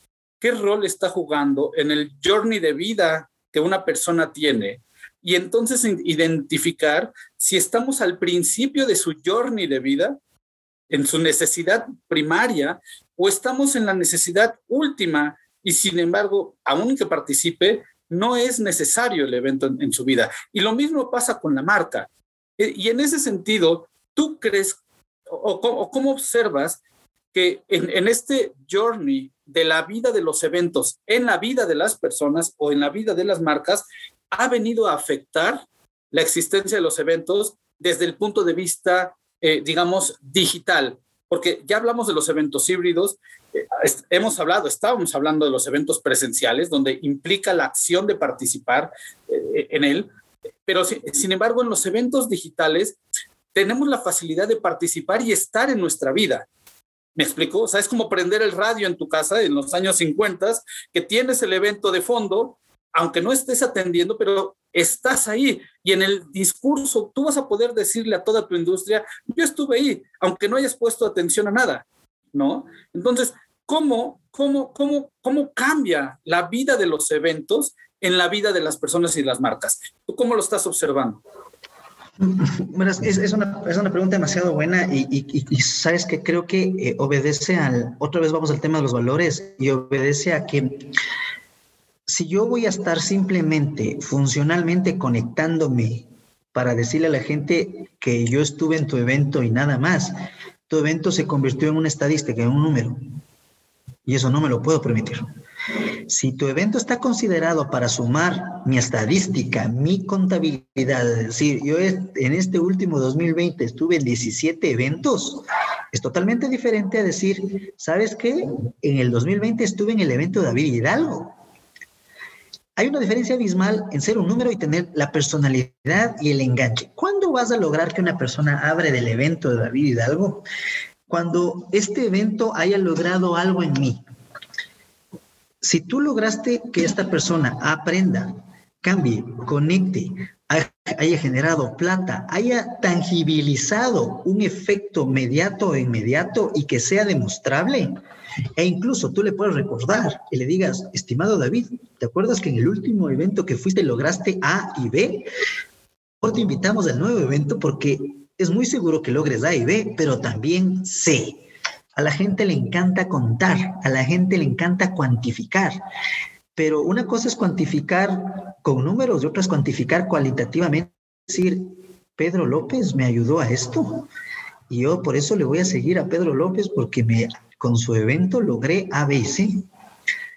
qué rol está jugando en el journey de vida que una persona tiene y entonces identificar si estamos al principio de su journey de vida, en su necesidad primaria, o estamos en la necesidad última y sin embargo, aun que participe, no es necesario el evento en, su vida. Y lo mismo pasa con la marca. E, y en ese sentido, ¿tú crees o, cómo observas que en, este journey de la vida de los eventos en la vida de las personas o en la vida de las marcas ha venido a afectar la existencia de los eventos desde el punto de vista, eh, digamos, digital. Porque ya hablamos de los eventos híbridos, eh, hemos hablado, estábamos hablando de los eventos presenciales, donde implica la acción de participar eh, en él, pero sin embargo en los eventos digitales tenemos la facilidad de participar y estar en nuestra vida. ¿Me explico? O sea, es como prender el radio en tu casa en los años 50, que tienes el evento de fondo, aunque no estés atendiendo, pero estás ahí y en el discurso tú vas a poder decirle a toda tu industria, yo estuve ahí, aunque no hayas puesto atención a nada, ¿no? Entonces, ¿cómo, cómo, cómo, cómo cambia la vida de los eventos en la vida de las personas y las marcas? ¿Tú cómo lo estás observando? *laughs* Bueno, es, una, es, una, pregunta demasiado buena y, y, sabes que creo que eh, obedece al, otra vez vamos al tema de los valores y obedece a que si yo voy a estar simplemente funcionalmente conectándome para decirle a la gente que yo estuve en tu evento y nada más, tu evento se convirtió en una estadística, en un número. Y eso no me lo puedo permitir. Si tu evento está considerado para sumar mi estadística, mi contabilidad, es decir, yo en este último 2020 estuve en 17 eventos, es totalmente diferente a decir, ¿sabes qué? En el 2020 estuve en el evento de David Hidalgo. hay una diferencia abismal en ser un número y tener la personalidad y el enganche. ¿Cuándo vas a lograr que una persona abre del evento de David Hidalgo? Cuando este evento haya logrado algo en mí. Si tú lograste que esta persona aprenda, cambie, conecte, haya generado plata, haya tangibilizado un efecto mediato inmediato y que sea demostrable, e incluso tú le puedes recordar y le digas, estimado David, ¿te acuerdas que en el último evento que fuiste lograste A y B? Hoy te invitamos al nuevo evento porque es muy seguro que logres A y B, pero también C. A la gente le encanta contar, a la gente le encanta cuantificar. Pero una cosa es cuantificar con números y otra es cuantificar cualitativamente. Es decir, Pedro López me ayudó a esto. Y yo por eso le voy a seguir a Pedro López porque me con su evento logré ABC.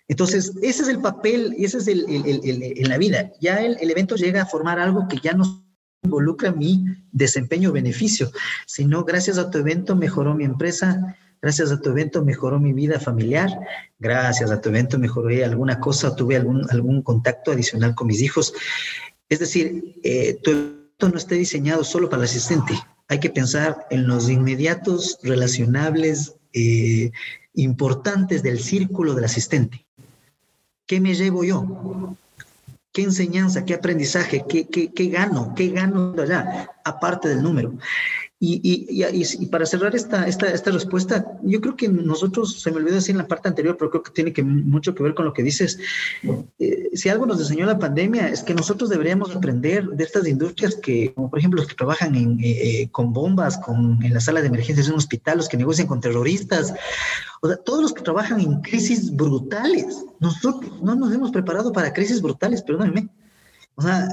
Entonces, ese es el papel ese es el, en la vida. Ya el, evento llega a formar algo que ya no involucra mi desempeño-beneficio, sino gracias a tu evento mejoró mi empresa, gracias a tu evento mejoró mi vida familiar, gracias a tu evento mejoré alguna cosa, tuve algún, algún contacto adicional con mis hijos. Es decir, eh, tu evento no está diseñado solo para el asistente, hay que pensar en los inmediatos relacionables eh, importantes del círculo del asistente. ¿Qué me llevo yo? ¿Qué enseñanza, qué aprendizaje, qué, qué, qué gano, qué gano allá, aparte del número? Y, y, y, para cerrar esta, esta, esta respuesta, yo creo que nosotros, se me olvidó decir en la parte anterior, pero creo que tiene que, mucho que ver con lo que dices. Eh, si algo nos enseñó la pandemia es que nosotros deberíamos aprender de estas industrias que, como por ejemplo los que trabajan en, eh, eh, con bombas, con, en la sala de emergencias de un hospital, los que negocian con terroristas, o sea, todos los que trabajan en crisis brutales. Nosotros no nos hemos preparado para crisis brutales, perdónenme. O sea,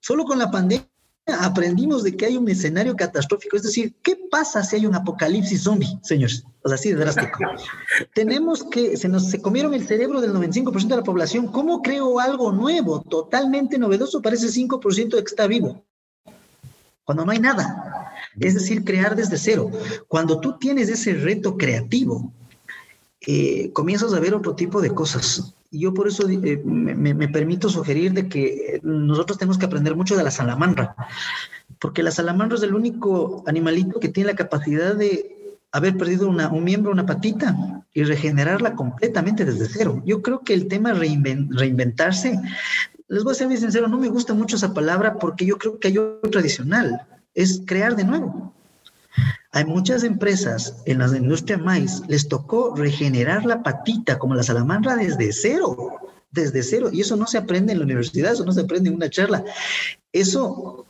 solo con la pandemia aprendimos de que hay un escenario catastrófico. Es decir, ¿qué pasa si hay un apocalipsis zombie, señores? O sea, así de drástico. *laughs* Tenemos que, se nos se comieron el cerebro del 95% de la población. ¿Cómo creo algo nuevo, totalmente novedoso para ese 5% de que está vivo? Cuando no hay nada. Es decir, crear desde cero. Cuando tú tienes ese reto creativo, eh, comienzas a ver otro tipo de cosas. Y yo por eso eh, me, permito sugerir de que nosotros tenemos que aprender mucho de la salamandra, porque la salamandra es el único animalito que tiene la capacidad de haber perdido un miembro, una patita, y regenerarla completamente desde cero. Yo creo que el tema reinventarse, les voy a ser muy sincero, no me gusta mucho esa palabra porque yo creo que hay otro tradicional, es crear de nuevo. Hay muchas empresas en la industria maíz, les tocó regenerar la patita como la salamandra desde cero, desde cero. Y eso no se aprende en la universidad, eso no se aprende en una charla. Eso,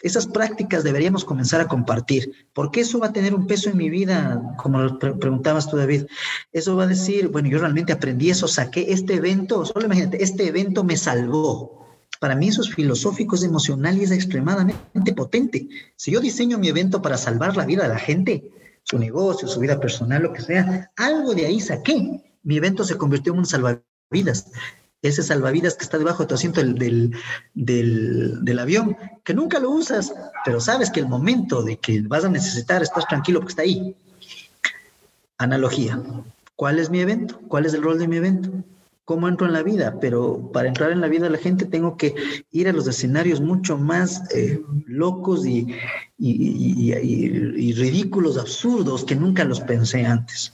esas prácticas deberíamos comenzar a compartir, porque eso va a tener un peso en mi vida, como lo preguntabas tú, David. Eso va a decir, bueno, yo realmente aprendí eso, saqué este evento, solo imagínate, este evento me salvó para mí eso es filosófico, es emocional y es extremadamente potente. Si yo diseño mi evento para salvar la vida de la gente, su negocio, su vida personal, lo que sea, algo de ahí saqué. Mi evento se convirtió en un salvavidas. Ese salvavidas que está debajo de tu asiento del, del, avión, que nunca lo usas, pero sabes que el momento de que vas a necesitar, estás tranquilo porque está ahí. Analogía. ¿Cuál es mi evento? ¿Cuál es el rol de mi evento? Cómo entro en la vida, pero para entrar en la vida de la gente tengo que ir a los escenarios mucho más eh, locos y, ridículos, absurdos, que nunca los pensé antes.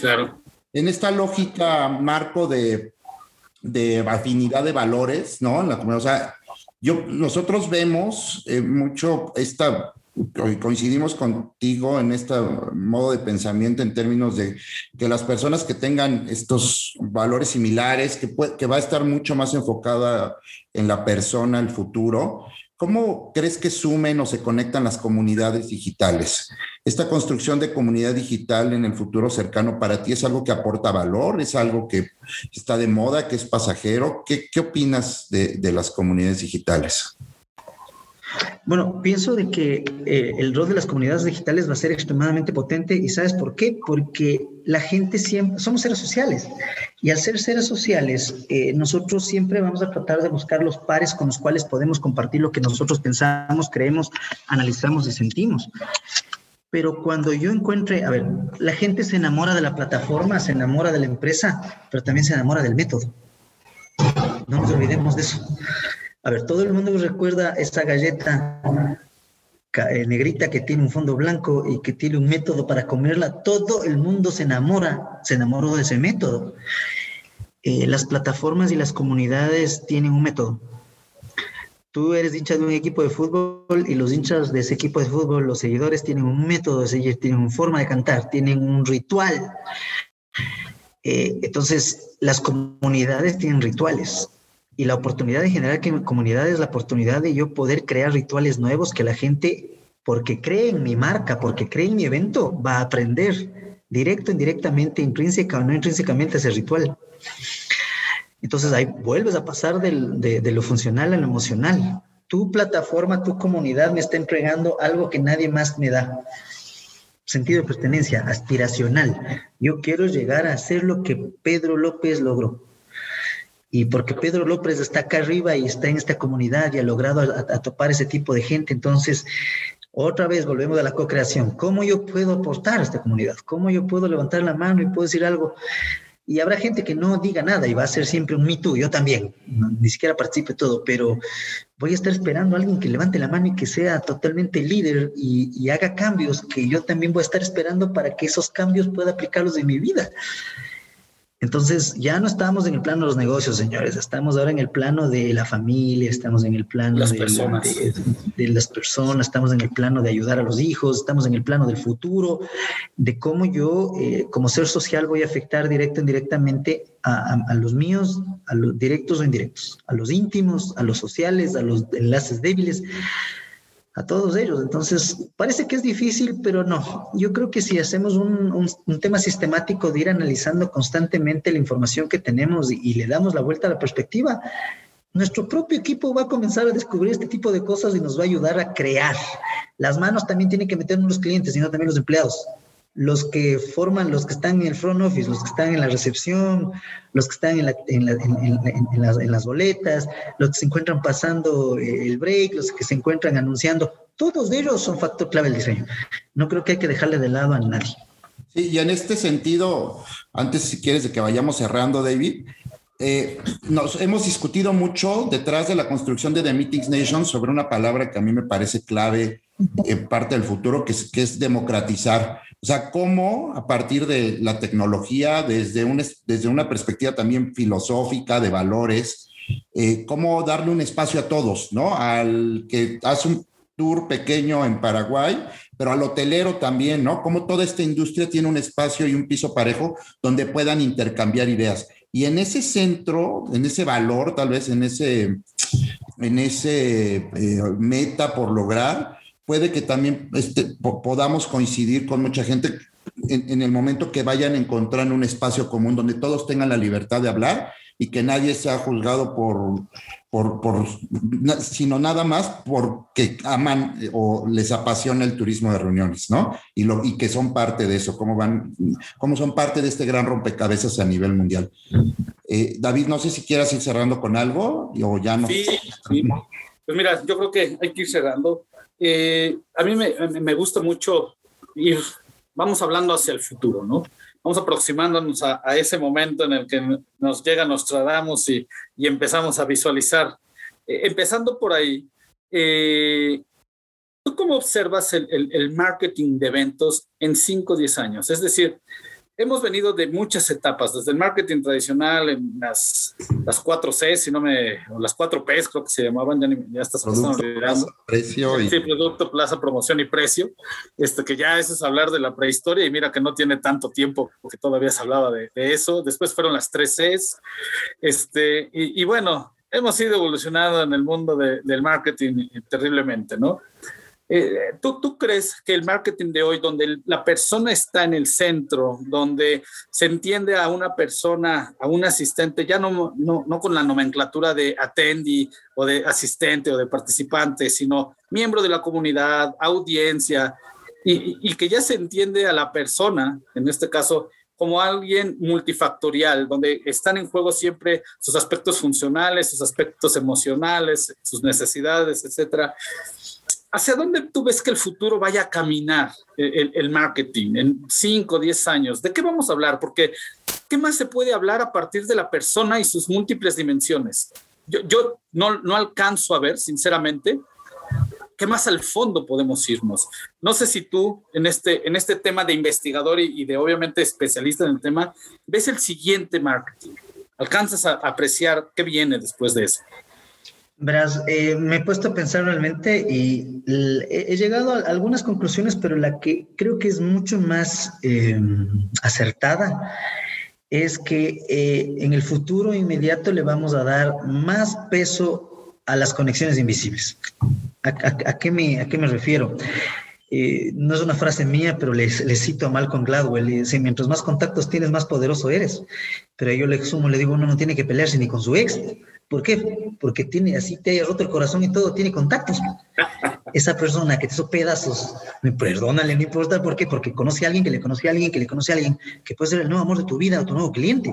claro. En esta lógica, Marco, de, afinidad de valores, ¿no? O sea, yo, nosotros vemos eh, mucho esta coincidimos contigo en este modo de pensamiento en términos de que las personas que tengan estos valores similares, que, va a estar mucho más enfocada en la persona, el futuro, ¿cómo crees que sumen o se conectan las comunidades digitales? ¿Esta construcción de comunidad digital en el futuro cercano para ti es algo que aporta valor? ¿Es algo que está de moda, que es pasajero? ¿Qué, opinas de las comunidades digitales? Bueno, pienso de que eh, el rol de las comunidades digitales va a ser extremadamente potente y ¿sabes por qué? Porque la gente siempre, somos seres sociales y al ser seres sociales, eh, nosotros siempre vamos a tratar de buscar los pares con los cuales podemos compartir lo que nosotros pensamos, creemos, analizamos y sentimos. Pero cuando yo encuentre, a ver, la gente se enamora de la plataforma, se enamora de la empresa, pero también se enamora del método. no nos olvidemos de eso. A ver, todo el mundo recuerda esa galleta eh, negrita que tiene un fondo blanco y que tiene un método para comerla. Todo el mundo se enamora, se enamoró de ese método. Eh, las plataformas y las comunidades tienen un método. Tú eres hincha de un equipo de fútbol y los hinchas de ese equipo de fútbol, los seguidores tienen un método seguir, tienen una forma de cantar, tienen un ritual. Eh, entonces, las comunidades tienen rituales y la oportunidad de generar comunidad es la oportunidad de yo poder crear rituales nuevos que la gente, porque cree en mi marca, porque cree en mi evento, va a aprender directo, indirectamente, intrínseca o no intrínsecamente ese ritual. Entonces ahí vuelves a pasar de, de lo funcional a lo emocional. Tu plataforma, tu comunidad me está entregando algo que nadie más me da sentido de pertenencia aspiracional. Yo quiero llegar a hacer lo que Pedro López logró. Y porque Pedro López está acá arriba y está en esta comunidad y ha logrado a, topar ese tipo de gente, entonces otra vez volvemos a la co-creación. ¿Cómo yo puedo aportar a esta comunidad? ¿Cómo yo puedo levantar la mano y puedo decir algo? Y habrá gente que no diga nada y va a ser siempre un me too, yo también, ni siquiera participe todo, pero voy a estar esperando a alguien que levante la mano y que sea totalmente líder y, y haga cambios que yo también voy a estar esperando para que esos cambios pueda aplicarlos en mi vida. Entonces, ya no estamos en el plano de los negocios, señores, estamos ahora en el plano de la familia, estamos en el plano de, de, las personas, estamos en el plano de ayudar a los hijos, estamos en el plano del futuro, de cómo yo, eh, como ser social, voy a afectar directo o indirectamente a, a, los míos, a los directos o indirectos, a los íntimos, a los sociales, a los enlaces débiles a todos ellos. Entonces, parece que es difícil, pero no. Yo creo que si hacemos un, tema sistemático de ir analizando constantemente la información que tenemos y, le damos la vuelta a la perspectiva, nuestro propio equipo va a comenzar a descubrir este tipo de cosas y nos va a ayudar a crear. Las manos también tienen que meter los clientes, sino también los empleados los que forman, los que están en el front office, los que están en la recepción, los que están en, las, boletas, los que se encuentran pasando eh, el break, los que se encuentran anunciando, todos ellos son factor clave del diseño. No creo que hay que dejarle de lado a nadie. Sí, y en este sentido, antes si quieres de que vayamos cerrando, David, eh, nos hemos discutido mucho detrás de la construcción de The Meetings Nation sobre una palabra que a mí me parece clave en parte del futuro, que es democratizar. O sea, cómo a partir de la tecnología, desde, un, desde una perspectiva también filosófica, de valores, eh, cómo darle un espacio a todos, ¿no? Al que hace un tour pequeño en Paraguay, pero al hotelero también, ¿no? Cómo toda esta industria tiene un espacio y un piso parejo donde puedan intercambiar ideas. Y en ese centro, en ese valor, tal vez en ese, en ese eh, meta por lograr, puede que también este, podamos coincidir con mucha gente en, el momento que vayan encontrando un espacio común donde todos tengan la libertad de hablar y que nadie sea juzgado por, por, por sino nada más porque aman o les apasiona el turismo de reuniones, ¿no? Y, lo, y que son parte de eso, cómo van, cómo son parte de este gran rompecabezas a nivel mundial. Eh, David, no sé si quieras ir cerrando con algo o ya no. Sí, sí. Pues mira, yo creo que hay que ir cerrando. Eh, a mí me, gusta mucho ir, vamos hablando hacia el futuro, ¿no? Vamos aproximándonos a, ese momento en el que nos llega Nostradamus y, y empezamos a visualizar. Eh, empezando por ahí, eh, ¿tú cómo observas el, el, el, marketing de eventos en 5 o 10 años? Es decir, hemos venido de muchas etapas, desde el marketing tradicional, en las, las 4 C, si no me, o las 4 P creo que se llamaban, ya, ya estás producto, plaza, precio y... Sí, producto, plaza, promoción y precio, este, que ya eso es hablar de la prehistoria y mira que no tiene tanto tiempo, porque todavía se hablaba de, de eso, después fueron las 3 Cs, este, y, y, bueno, hemos ido evolucionando en el mundo de, del marketing terriblemente, ¿no? Eh, ¿tú, ¿tú, crees que el marketing de hoy, donde la persona está en el centro, donde se entiende a una persona, a un asistente, ya no, no, no con la nomenclatura de attendee o de asistente o de participante, sino miembro de la comunidad, audiencia, y, y que ya se entiende a la persona, en este caso, como alguien multifactorial, donde están en juego siempre sus aspectos funcionales, sus aspectos emocionales, sus necesidades, etcétera ¿hacia dónde tú ves que el futuro vaya a caminar el, marketing en 5 o 10 años? ¿De qué vamos a hablar? Porque, ¿qué más se puede hablar a partir de la persona y sus múltiples dimensiones? Yo, yo no, no alcanzo a ver, sinceramente, ¿qué más al fondo podemos irnos? No sé si tú en este, en este tema de investigador y, de obviamente especialista en el tema, ves el siguiente marketing. ¿Alcanzas a apreciar qué viene después de eso? Verás, eh, me he puesto a pensar realmente y he llegado a algunas conclusiones, pero la que creo que es mucho más eh, acertada es que eh, en el futuro inmediato le vamos a dar más peso a las conexiones invisibles. ¿A, qué, me, a qué me refiero? Eh, no es una frase mía, pero le, cito a Malcolm Gladwell, y dice, mientras más contactos tienes, más poderoso eres. Pero yo le sumo, le digo, uno no tiene que pelearse ni con su ex. ¿Por qué? Porque tiene, así te haya roto el corazón y todo, tiene contactos. Esa persona que te hizo pedazos, perdónale, no importa por qué, porque conoce a alguien que le conoce a alguien que le conoce a alguien, que puede ser el nuevo amor de tu vida o tu nuevo cliente.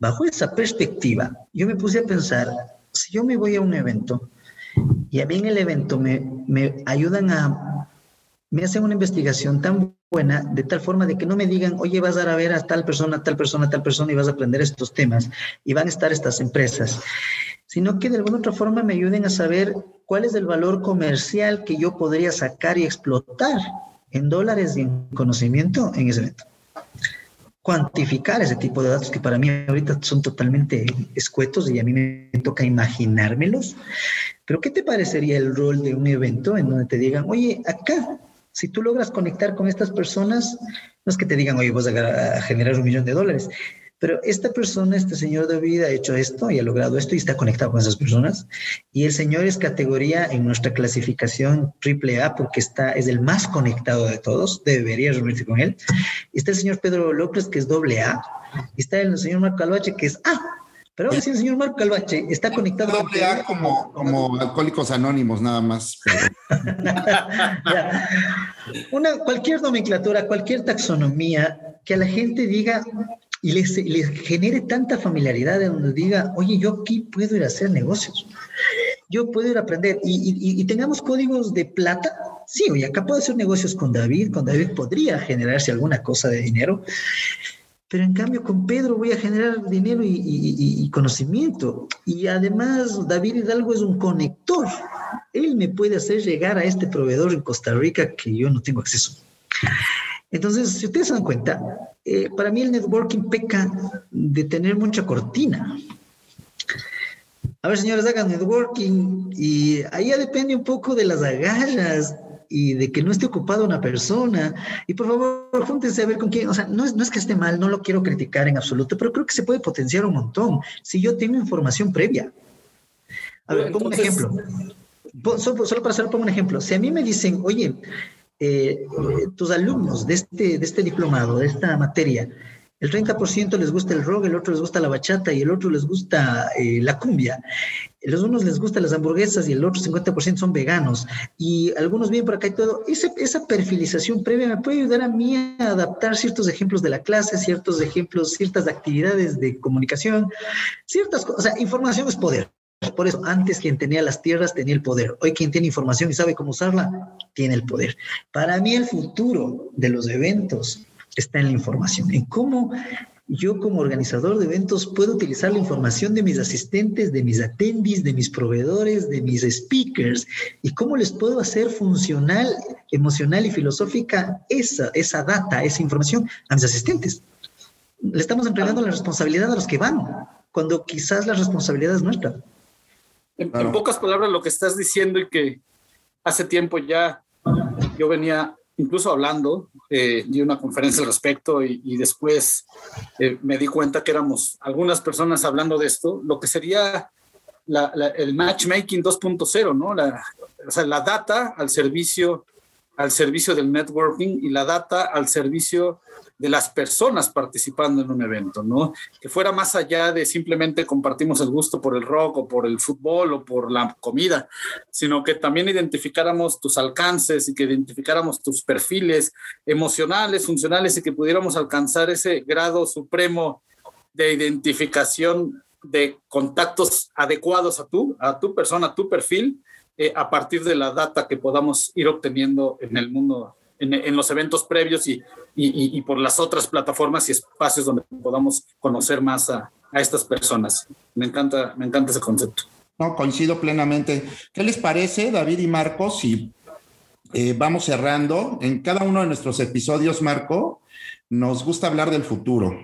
Bajo esa perspectiva, yo me puse a pensar, si yo me voy a un evento, y a mí en el evento me, me ayudan a, me hacen una investigación tan buena, de tal forma de que no me digan, oye, vas a ver a tal persona, tal persona, tal persona y vas a aprender estos temas y van a estar estas empresas, sino que de alguna otra forma me ayuden a saber cuál es el valor comercial que yo podría sacar y explotar en dólares y en conocimiento en ese evento cuantificar ese tipo de datos que para mí ahorita son totalmente escuetos y a mí me toca imaginármelos. Pero ¿qué te parecería el rol de un evento en donde te digan, oye, acá, si tú logras conectar con estas personas, no es que te digan, oye, vas a generar un millón de dólares, pero esta persona, este señor David, ha hecho esto y ha logrado esto y está conectado con esas personas. Y el señor es categoría en nuestra clasificación triple A porque está, es el más conectado de todos, debería reunirse con él. Está el señor Pedro López, que es doble A. Está el señor Marco Calvache, que es A. Pero ahora sí, el señor Marco Calvache está conectado. Doble A como, como alcohólicos anónimos, nada más. *laughs* Una, cualquier nomenclatura, cualquier taxonomía que a la gente diga, y les, genere tanta familiaridad de donde diga, oye, yo aquí puedo ir a hacer negocios, yo puedo ir a aprender y, tengamos códigos de plata. Sí, oye, acá puedo hacer negocios con David, con David podría generarse alguna cosa de dinero, pero en cambio con Pedro voy a generar dinero y, conocimiento. Y además David Hidalgo es un conector. Él me puede hacer llegar a este proveedor en Costa Rica que yo no tengo acceso. Entonces, si ustedes se dan cuenta, eh, para mí el networking peca de tener mucha cortina. A ver, señores, hagan networking y ahí depende un poco de las agallas y de que no esté ocupada una persona. Y por favor, júntense a ver con quién. O sea, no es, no es que esté mal, no lo quiero criticar en absoluto, pero creo que se puede potenciar un montón si yo tengo información previa. A ver, pongo un ejemplo. Solo, solo para hacer, pongo un ejemplo. Si a mí me dicen, oye, eh, tus alumnos de este, de este diplomado, de esta materia, el 30% les gusta el rock, el otro les gusta la bachata y el otro les gusta eh, la cumbia. Los unos les gustan las hamburguesas y el otro 50% son veganos. Y algunos vienen por acá y todo. Esa, esa perfilización previa me puede ayudar a mí a adaptar ciertos ejemplos de la clase, ciertos ejemplos, ciertas actividades de comunicación, ciertas cosas. O sea, información es poder. Por eso, antes quien tenía las tierras tenía el poder. Hoy quien tiene información y sabe cómo usarla, tiene el poder. Para mí el futuro de los eventos está en la información, en cómo yo como organizador de eventos puedo utilizar la información de mis asistentes, de mis attendees, de mis proveedores, de mis speakers y cómo les puedo hacer funcional, emocional y filosófica esa, esa data, esa información a mis asistentes. Le estamos entregando la responsabilidad a los que van, cuando quizás la responsabilidad es nuestra. En, pocas palabras, lo que estás diciendo y que hace tiempo ya yo venía incluso hablando eh, de una conferencia al respecto y, después eh, me di cuenta que éramos algunas personas hablando de esto, lo que sería el matchmaking 2.0, ¿no? La, o sea, la data al servicio, al servicio del networking y la data al servicio de las personas participando en un evento, ¿no? Que fuera más allá de simplemente compartimos el gusto por el rock o por el fútbol o por la comida, sino que también identificáramos tus alcances y que identificáramos tus perfiles emocionales, funcionales y que pudiéramos alcanzar ese grado supremo de identificación de contactos adecuados a tú, a tu persona, a tu perfil eh, a partir de la data que podamos ir obteniendo en el mundo, en, los eventos previos y, y, por las otras plataformas y espacios donde podamos conocer más a, a estas personas. Me encanta, me encanta ese concepto. No, coincido plenamente. ¿Qué les parece, David y Marcos, si eh, vamos cerrando? En cada uno de nuestros episodios, Marco, nos gusta hablar del futuro.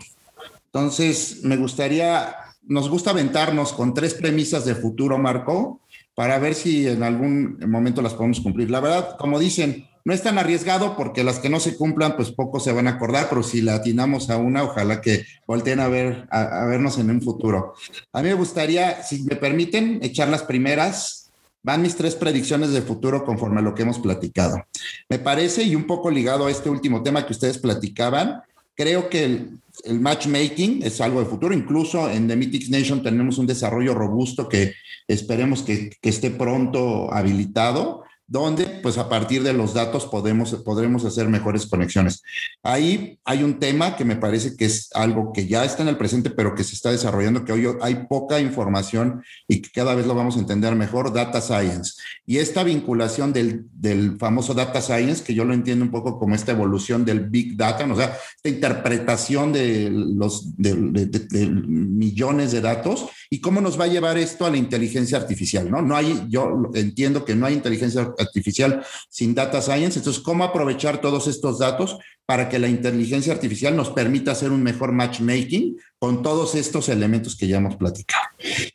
Entonces, me gustaría, nos gusta aventarnos con tres premisas de futuro, Marco, para ver si en algún momento las podemos cumplir. La verdad, como dicen, no es tan arriesgado porque las que no se cumplan, pues poco se van a acordar, pero si la atinamos a una, ojalá que volteen a ver, a, vernos en un futuro. A mí me gustaría, si me permiten, echar las primeras. Van mis tres predicciones de futuro conforme a lo que hemos platicado. Me parece, y un poco ligado a este último tema que ustedes platicaban, creo que el, matchmaking es algo de futuro. Incluso en The Mythics Nation tenemos un desarrollo robusto que esperemos que esté pronto habilitado donde pues a partir de los datos podemos, podremos hacer mejores conexiones. Ahí hay un tema que me parece que es algo que ya está en el presente, pero que se está desarrollando, que hoy hay poca información y que cada vez lo vamos a entender mejor, data science. Y esta vinculación del, del famoso data science, que yo lo entiendo un poco como esta evolución del big data, o sea, esta interpretación de los de, millones de datos y cómo nos va a llevar esto a la inteligencia artificial, ¿no? No hay, yo entiendo que no hay inteligencia artificial sin data science. Entonces, ¿cómo aprovechar todos estos datos para que la inteligencia artificial nos permita hacer un mejor matchmaking con todos estos elementos que ya hemos platicado?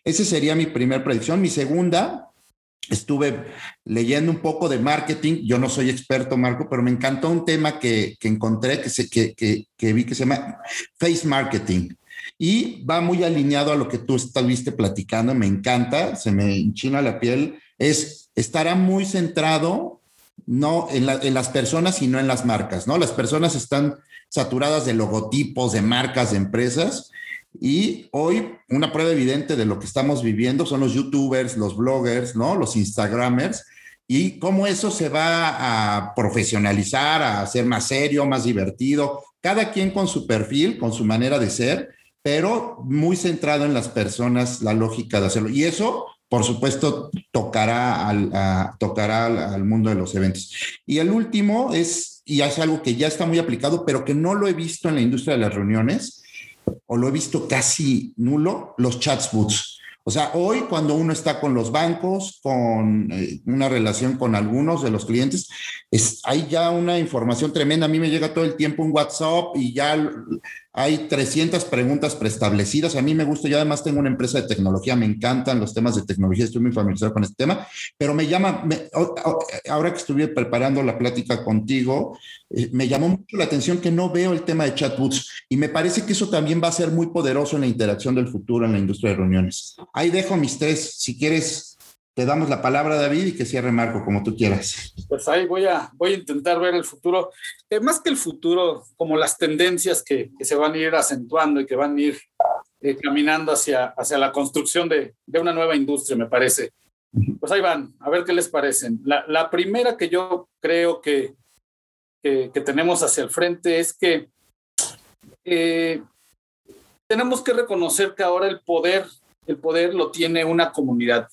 Esa sería mi primera predicción. Mi segunda, estuve leyendo un poco de marketing. Yo no soy experto, Marco, pero me encantó un tema que, encontré, que, se, que, que, vi que se llama face marketing. Y va muy alineado a lo que tú estuviste platicando, me encanta, se me enchina la piel, es estará muy centrado no en, las personas, sino en las marcas, ¿no? Las personas están saturadas de logotipos, de marcas, de empresas. Y hoy una prueba evidente de lo que estamos viviendo son los youtubers, los bloggers, ¿no? Los instagramers y cómo eso se va a profesionalizar, a hacer más serio, más divertido, cada quien con su perfil, con su manera de ser, pero muy centrado en las personas, la lógica de hacerlo. Y eso por supuesto, tocará al, tocará al, mundo de los eventos. Y el último es, y es algo que ya está muy aplicado, pero que no lo he visto en la industria de las reuniones, o lo he visto casi nulo, los chatbots. O sea, hoy cuando uno está con los bancos, con eh, una relación con algunos de los clientes, es, hay ya una información tremenda. A mí me llega todo el tiempo un WhatsApp y ya hay 300 preguntas preestablecidas. A mí me gusta, yo además tengo una empresa de tecnología, me encantan los temas de tecnología, estoy muy familiarizado con este tema, pero me llama, ahora que estuve preparando la plática contigo, me llamó mucho la atención que no veo el tema de chatbots y me parece que eso también va a ser muy poderoso en la interacción del futuro en la industria de reuniones. Ahí dejo mis tres, si quieres te damos la palabra, David, y que cierre Marco, como tú quieras. Pues ahí voy a, voy a intentar ver el futuro. Eh, más que el futuro, como las tendencias que, que, se van a ir acentuando y que van a ir eh, caminando hacia, hacia la construcción de, de, una nueva industria, me parece. Pues ahí van, a ver qué les parecen. La, la primera que yo creo que, que, que, tenemos hacia el frente es que eh, tenemos que reconocer que ahora el poder, el poder lo tiene una comunidad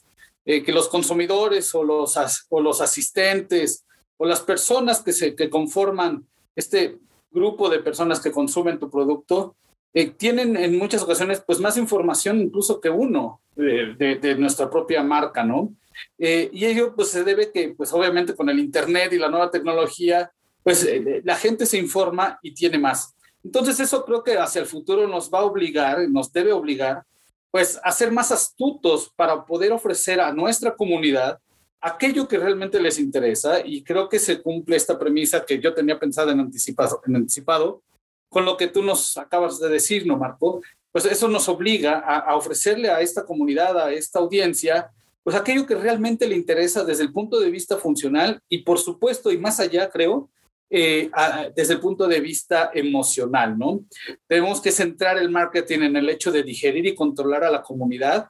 eh, que los consumidores o los, o los asistentes o las personas que, se, que conforman este grupo de personas que consumen tu producto, eh, tienen en muchas ocasiones pues más información incluso que uno de, de, nuestra propia marca, ¿no? Eh, y ello pues se debe que pues obviamente con el Internet y la nueva tecnología, pues la gente se informa y tiene más. Entonces eso creo que hacia el futuro nos va a obligar, nos debe obligar pues a ser más astutos para poder ofrecer a nuestra comunidad aquello que realmente les interesa y creo que se cumple esta premisa que yo tenía pensada en anticipado, en anticipado con lo que tú nos acabas de decir, ¿no, Marco? Pues eso nos obliga a ofrecerle a esta comunidad, a esta audiencia, pues aquello que realmente le interesa desde el punto de vista funcional y por supuesto y más allá, creo, eh, desde el punto de vista emocional, ¿no? Tenemos que centrar el marketing en el hecho de digerir y controlar a la comunidad,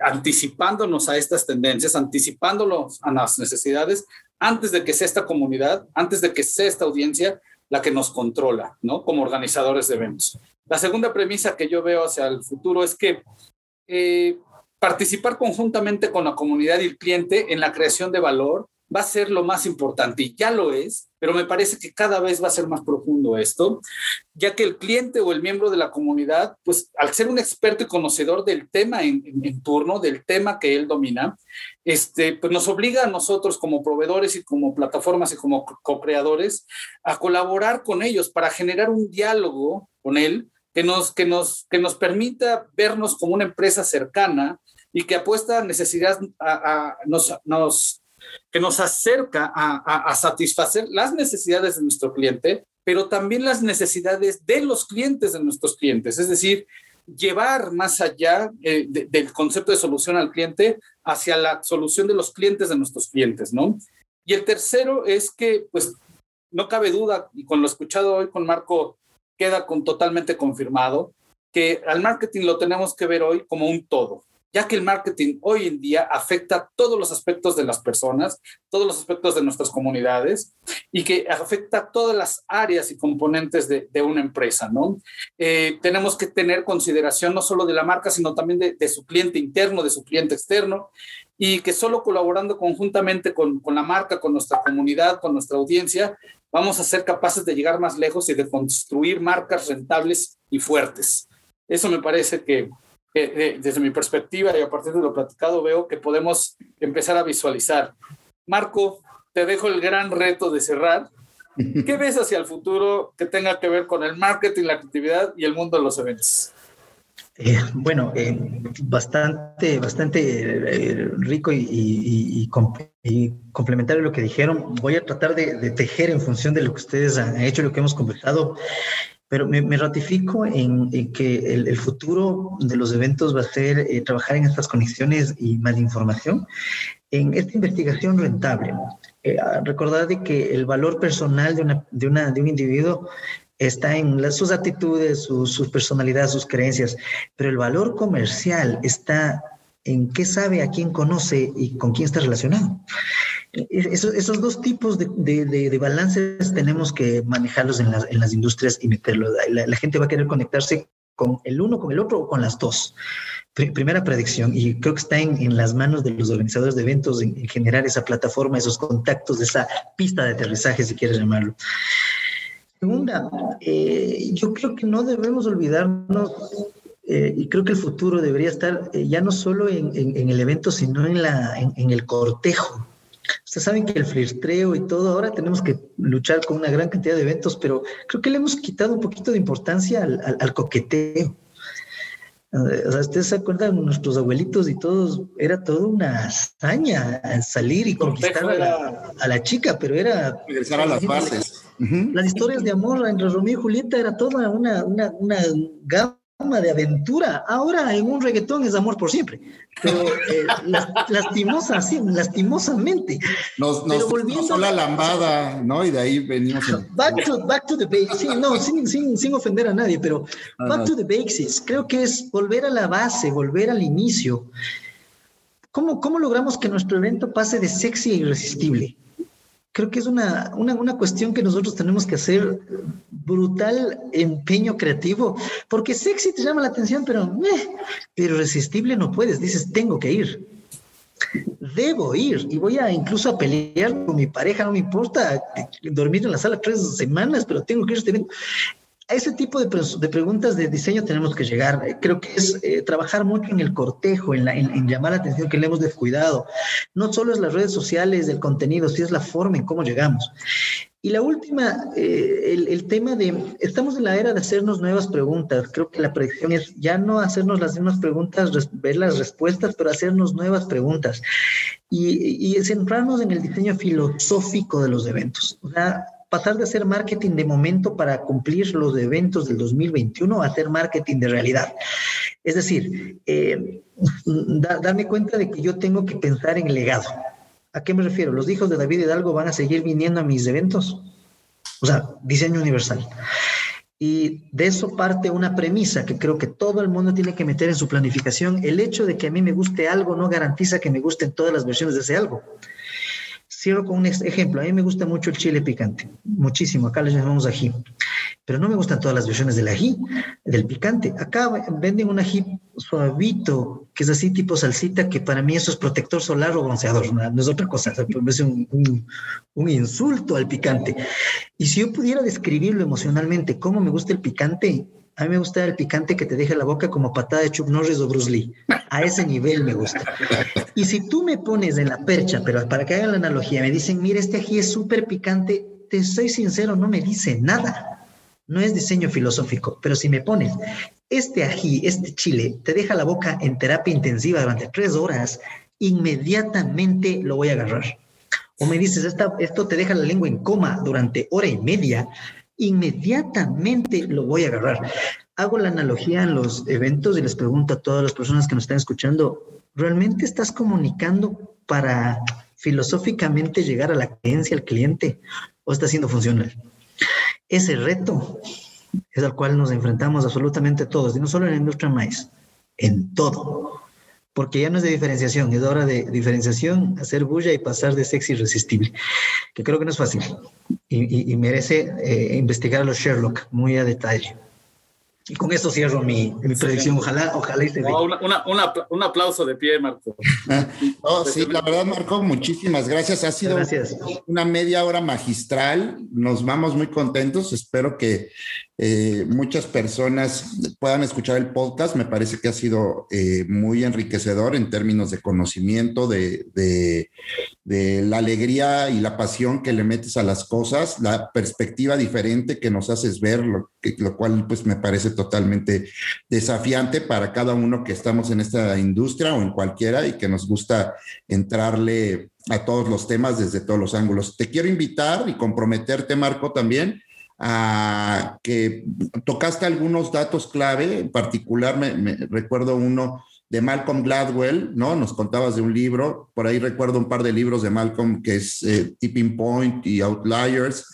anticipándonos a estas tendencias, anticipándolos a las necesidades antes de que sea esta comunidad, antes de que sea esta audiencia la que nos controla, ¿no? Como organizadores de eventos. La segunda premisa que yo veo hacia el futuro es que eh, participar conjuntamente con la comunidad y el cliente en la creación de valor va a ser lo más importante y ya lo es, pero me parece que cada vez va a ser más profundo esto, ya que el cliente o el miembro de la comunidad, pues al ser un experto y conocedor del tema en, turno, del tema que él domina, este, pues nos obliga a nosotros como proveedores y como plataformas y como co-creadores a colaborar con ellos para generar un diálogo con él que nos, que nos, que nos permita vernos como una empresa cercana y que apuesta a necesidad, a, nos, que nos acerca a, satisfacer las necesidades de nuestro cliente, pero también las necesidades de los clientes de nuestros clientes. Es decir, llevar más allá eh, del concepto de solución al cliente hacia la solución de los clientes de nuestros clientes, ¿no? Y el tercero es que, pues, no cabe duda, y con lo escuchado hoy con Marco, queda con, totalmente confirmado, que al marketing lo tenemos que ver hoy como un todo ya que el marketing hoy en día afecta todos los aspectos de las personas, todos los aspectos de nuestras comunidades y que afecta todas las áreas y componentes de, una empresa, ¿no? Eh, tenemos que tener consideración no solo de la marca, sino también de, su cliente interno, de su cliente externo y que solo colaborando conjuntamente con, con la marca, con nuestra comunidad, con nuestra audiencia, vamos a ser capaces de llegar más lejos y de construir marcas rentables y fuertes. Eso me parece que, desde mi perspectiva y a partir de lo platicado veo que podemos empezar a visualizar. Marco, te dejo el gran reto de cerrar. *laughs* ¿Qué ves hacia el futuro que tenga que ver con el marketing, la actividad y el mundo de los eventos? Eh, bueno, eh, bastante, bastante eh, rico y, complementario lo que dijeron. Voy a tratar de, de, tejer en función de lo que ustedes han hecho, lo que hemos conversado, pero me, ratifico en, que el, futuro de los eventos va a ser eh, trabajar en estas conexiones y más información, en esta investigación rentable. Eh, recordar de que el valor personal de, una, de, una, de un individuo está en las, sus actitudes, sus su personalidad, sus creencias, pero el valor comercial está en qué sabe, a quién conoce y con quién está relacionado. Esos, dos tipos de, balances tenemos que manejarlos en las, industrias y meterlos. La, gente va a querer conectarse con el uno, con el otro o con las dos. Primera predicción, y creo que está en, las manos de los organizadores de eventos en, generar esa plataforma, esos contactos, esa pista de aterrizaje, si quieres llamarlo. Segunda, eh, yo creo que no debemos olvidarnos eh, y creo que el futuro debería estar eh, ya no solo en, el evento, sino en, la, en, el cortejo. Ustedes saben que el flirtreo y todo, ahora tenemos que luchar con una gran cantidad de eventos, pero creo que le hemos quitado un poquito de importancia al, coqueteo. Eh, o sea, ustedes se acuerdan, nuestros abuelitos y todos, era toda una hazaña salir y conquistar a la, chica, pero era... Regresar a las bases. Las historias de amor entre Romeo y Julieta era toda una, una, una gama de aventura. Ahora en un reggaetón es amor por siempre. Pero eh, lastimosa, sí, lastimosamente. Nos, nos, volviendo la lambada, ¿no? Y de ahí venimos. Back, to, back to the basics. no, sin, sin, sin, ofender a nadie, pero back to the basics. Creo que es volver a la base, volver al inicio. ¿Cómo, cómo logramos que nuestro evento pase de sexy a irresistible? Creo que es una, una, una, cuestión que nosotros tenemos que hacer brutal empeño creativo, porque sexy te llama la atención, pero, irresistible no puedes, dices, tengo que ir. Debo ir y voy a incluso a pelear con mi pareja, no me importa dormir en la sala tres semanas, pero tengo que ir a ese tipo de, de, preguntas de diseño tenemos que llegar. Eh, creo que es eh, trabajar mucho en el cortejo, en, llamar la atención que le hemos descuidado. No solo es las redes sociales, el contenido, sino es la forma en cómo llegamos. Y la última, eh, el, el, tema de, estamos en la era de hacernos nuevas preguntas. Creo que la predicción es ya no hacernos las mismas preguntas, ver las respuestas, pero hacernos nuevas preguntas. Y, y centrarnos en el diseño filosófico de los eventos. O sea, pasar de hacer marketing de momento para cumplir los eventos del 2021 a hacer marketing de realidad. Es decir, eh, darme cuenta de que yo tengo que pensar en el legado. ¿A qué me refiero? ¿Los hijos de David Hidalgo van a seguir viniendo a mis eventos? O sea, diseño universal. Y de eso parte una premisa que creo que todo el mundo tiene que meter en su planificación. El hecho de que a mí me guste algo no garantiza que me gusten todas las versiones de ese algo. Cierro con un ejemplo. A mí me gusta mucho el chile picante, muchísimo. Acá les llamamos ají. pero no me gustan todas las versiones del ají, del picante. Acá venden un ají suavito, que es así tipo salsita, que para mí eso es protector solar o bronceador, no, es otra cosa, es un, un, insulto al picante. Y si yo pudiera describirlo emocionalmente, cómo me gusta el picante, a mí me gusta el picante que te deja la boca como patada de Chuck Norris o Bruce Lee. A ese nivel me gusta. Y si tú me pones en la percha, pero para que hagan la analogía, me dicen, mira, este ají es súper picante, te soy sincero, no me dice nada no es diseño filosófico, pero si me pones este ají, este chile, te deja la boca en terapia intensiva durante tres horas, inmediatamente lo voy a agarrar. O me dices, esto te deja la lengua en coma durante hora y media, inmediatamente lo voy a agarrar. Hago la analogía en los eventos y les pregunto a todas las personas que nos están escuchando, ¿realmente estás comunicando para filosóficamente llegar a la creencia al cliente o está siendo funcional? Ese reto es al cual nos enfrentamos absolutamente todos, y no solo en la industria maíz, en todo. Porque ya no es de diferenciación, es hora de diferenciación, hacer bulla y pasar de sexy irresistible, que creo que no es fácil y, merece eh, investigar a los Sherlock muy a detalle. Y con eso cierro mi, predicción. Ojalá, ojalá y se un aplauso de pie, Marco. *laughs* oh, sí, la verdad, Marco, muchísimas gracias. Ha sido una media hora magistral. Nos vamos muy contentos. Espero que eh, muchas personas puedan escuchar el podcast. Me parece que ha sido eh, muy enriquecedor en términos de conocimiento, de, de, la alegría y la pasión que le metes a las cosas, la perspectiva diferente que nos haces ver, lo, lo cual pues me parece totalmente desafiante para cada uno que estamos en esta industria o en cualquiera y que nos gusta entrarle a todos los temas desde todos los ángulos. Te quiero invitar y comprometerte, Marco, también a que tocaste algunos datos clave, en particular me, recuerdo uno de Malcolm Gladwell, ¿no? Nos contabas de un libro, por ahí recuerdo un par de libros de Malcolm que es eh, Tipping Point y Outliers,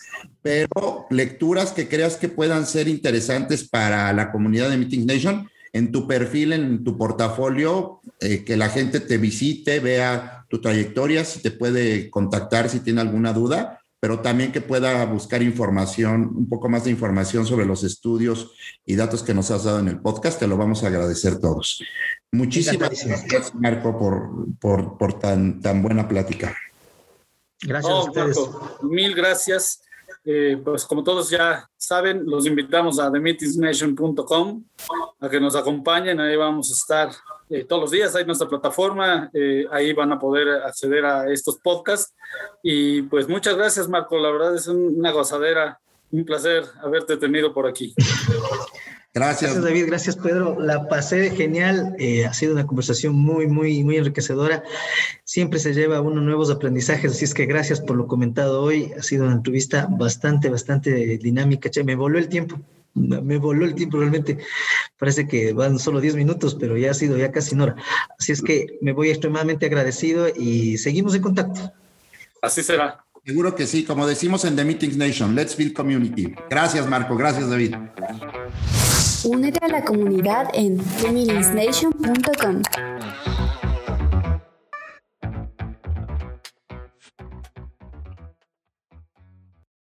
pero lecturas que creas que puedan ser interesantes para la comunidad de Meeting Nation, en tu perfil, en tu portafolio, eh, que la gente te visite, vea tu trayectoria, si te puede contactar si tiene alguna duda pero también que pueda buscar información, un poco más de información sobre los estudios y datos que nos has dado en el podcast. Te lo vamos a agradecer todos. Muchísimas gracias, Marco, por, por, tan, tan buena plática. Gracias a ustedes. mil gracias. Eh, pues como todos ya saben, los invitamos a themeetingsnation.com a que nos acompañen. Ahí vamos a estar eh, todos los días. Hay nuestra plataforma. Eh, ahí van a poder acceder a estos podcasts. Y pues muchas gracias, Marco. La verdad es una gozadera. Un placer haberte tenido por aquí. Gracias. David. Gracias, Pedro. La pasé genial. Eh, ha sido una conversación muy, muy, muy enriquecedora. Siempre se lleva uno nuevos aprendizajes, así es que gracias por lo comentado hoy. Ha sido una entrevista bastante, bastante dinámica. Che, me voló el tiempo. Me voló el tiempo realmente. Parece que van solo 10 minutos, pero ya ha sido ya casi una hora. Así es que me voy extremadamente agradecido y seguimos en contacto. Así será. Seguro que sí, como decimos en The Meetings Nation, let's build community. Gracias, Marco. Gracias, David. Únete a la comunidad en feminisnation.com.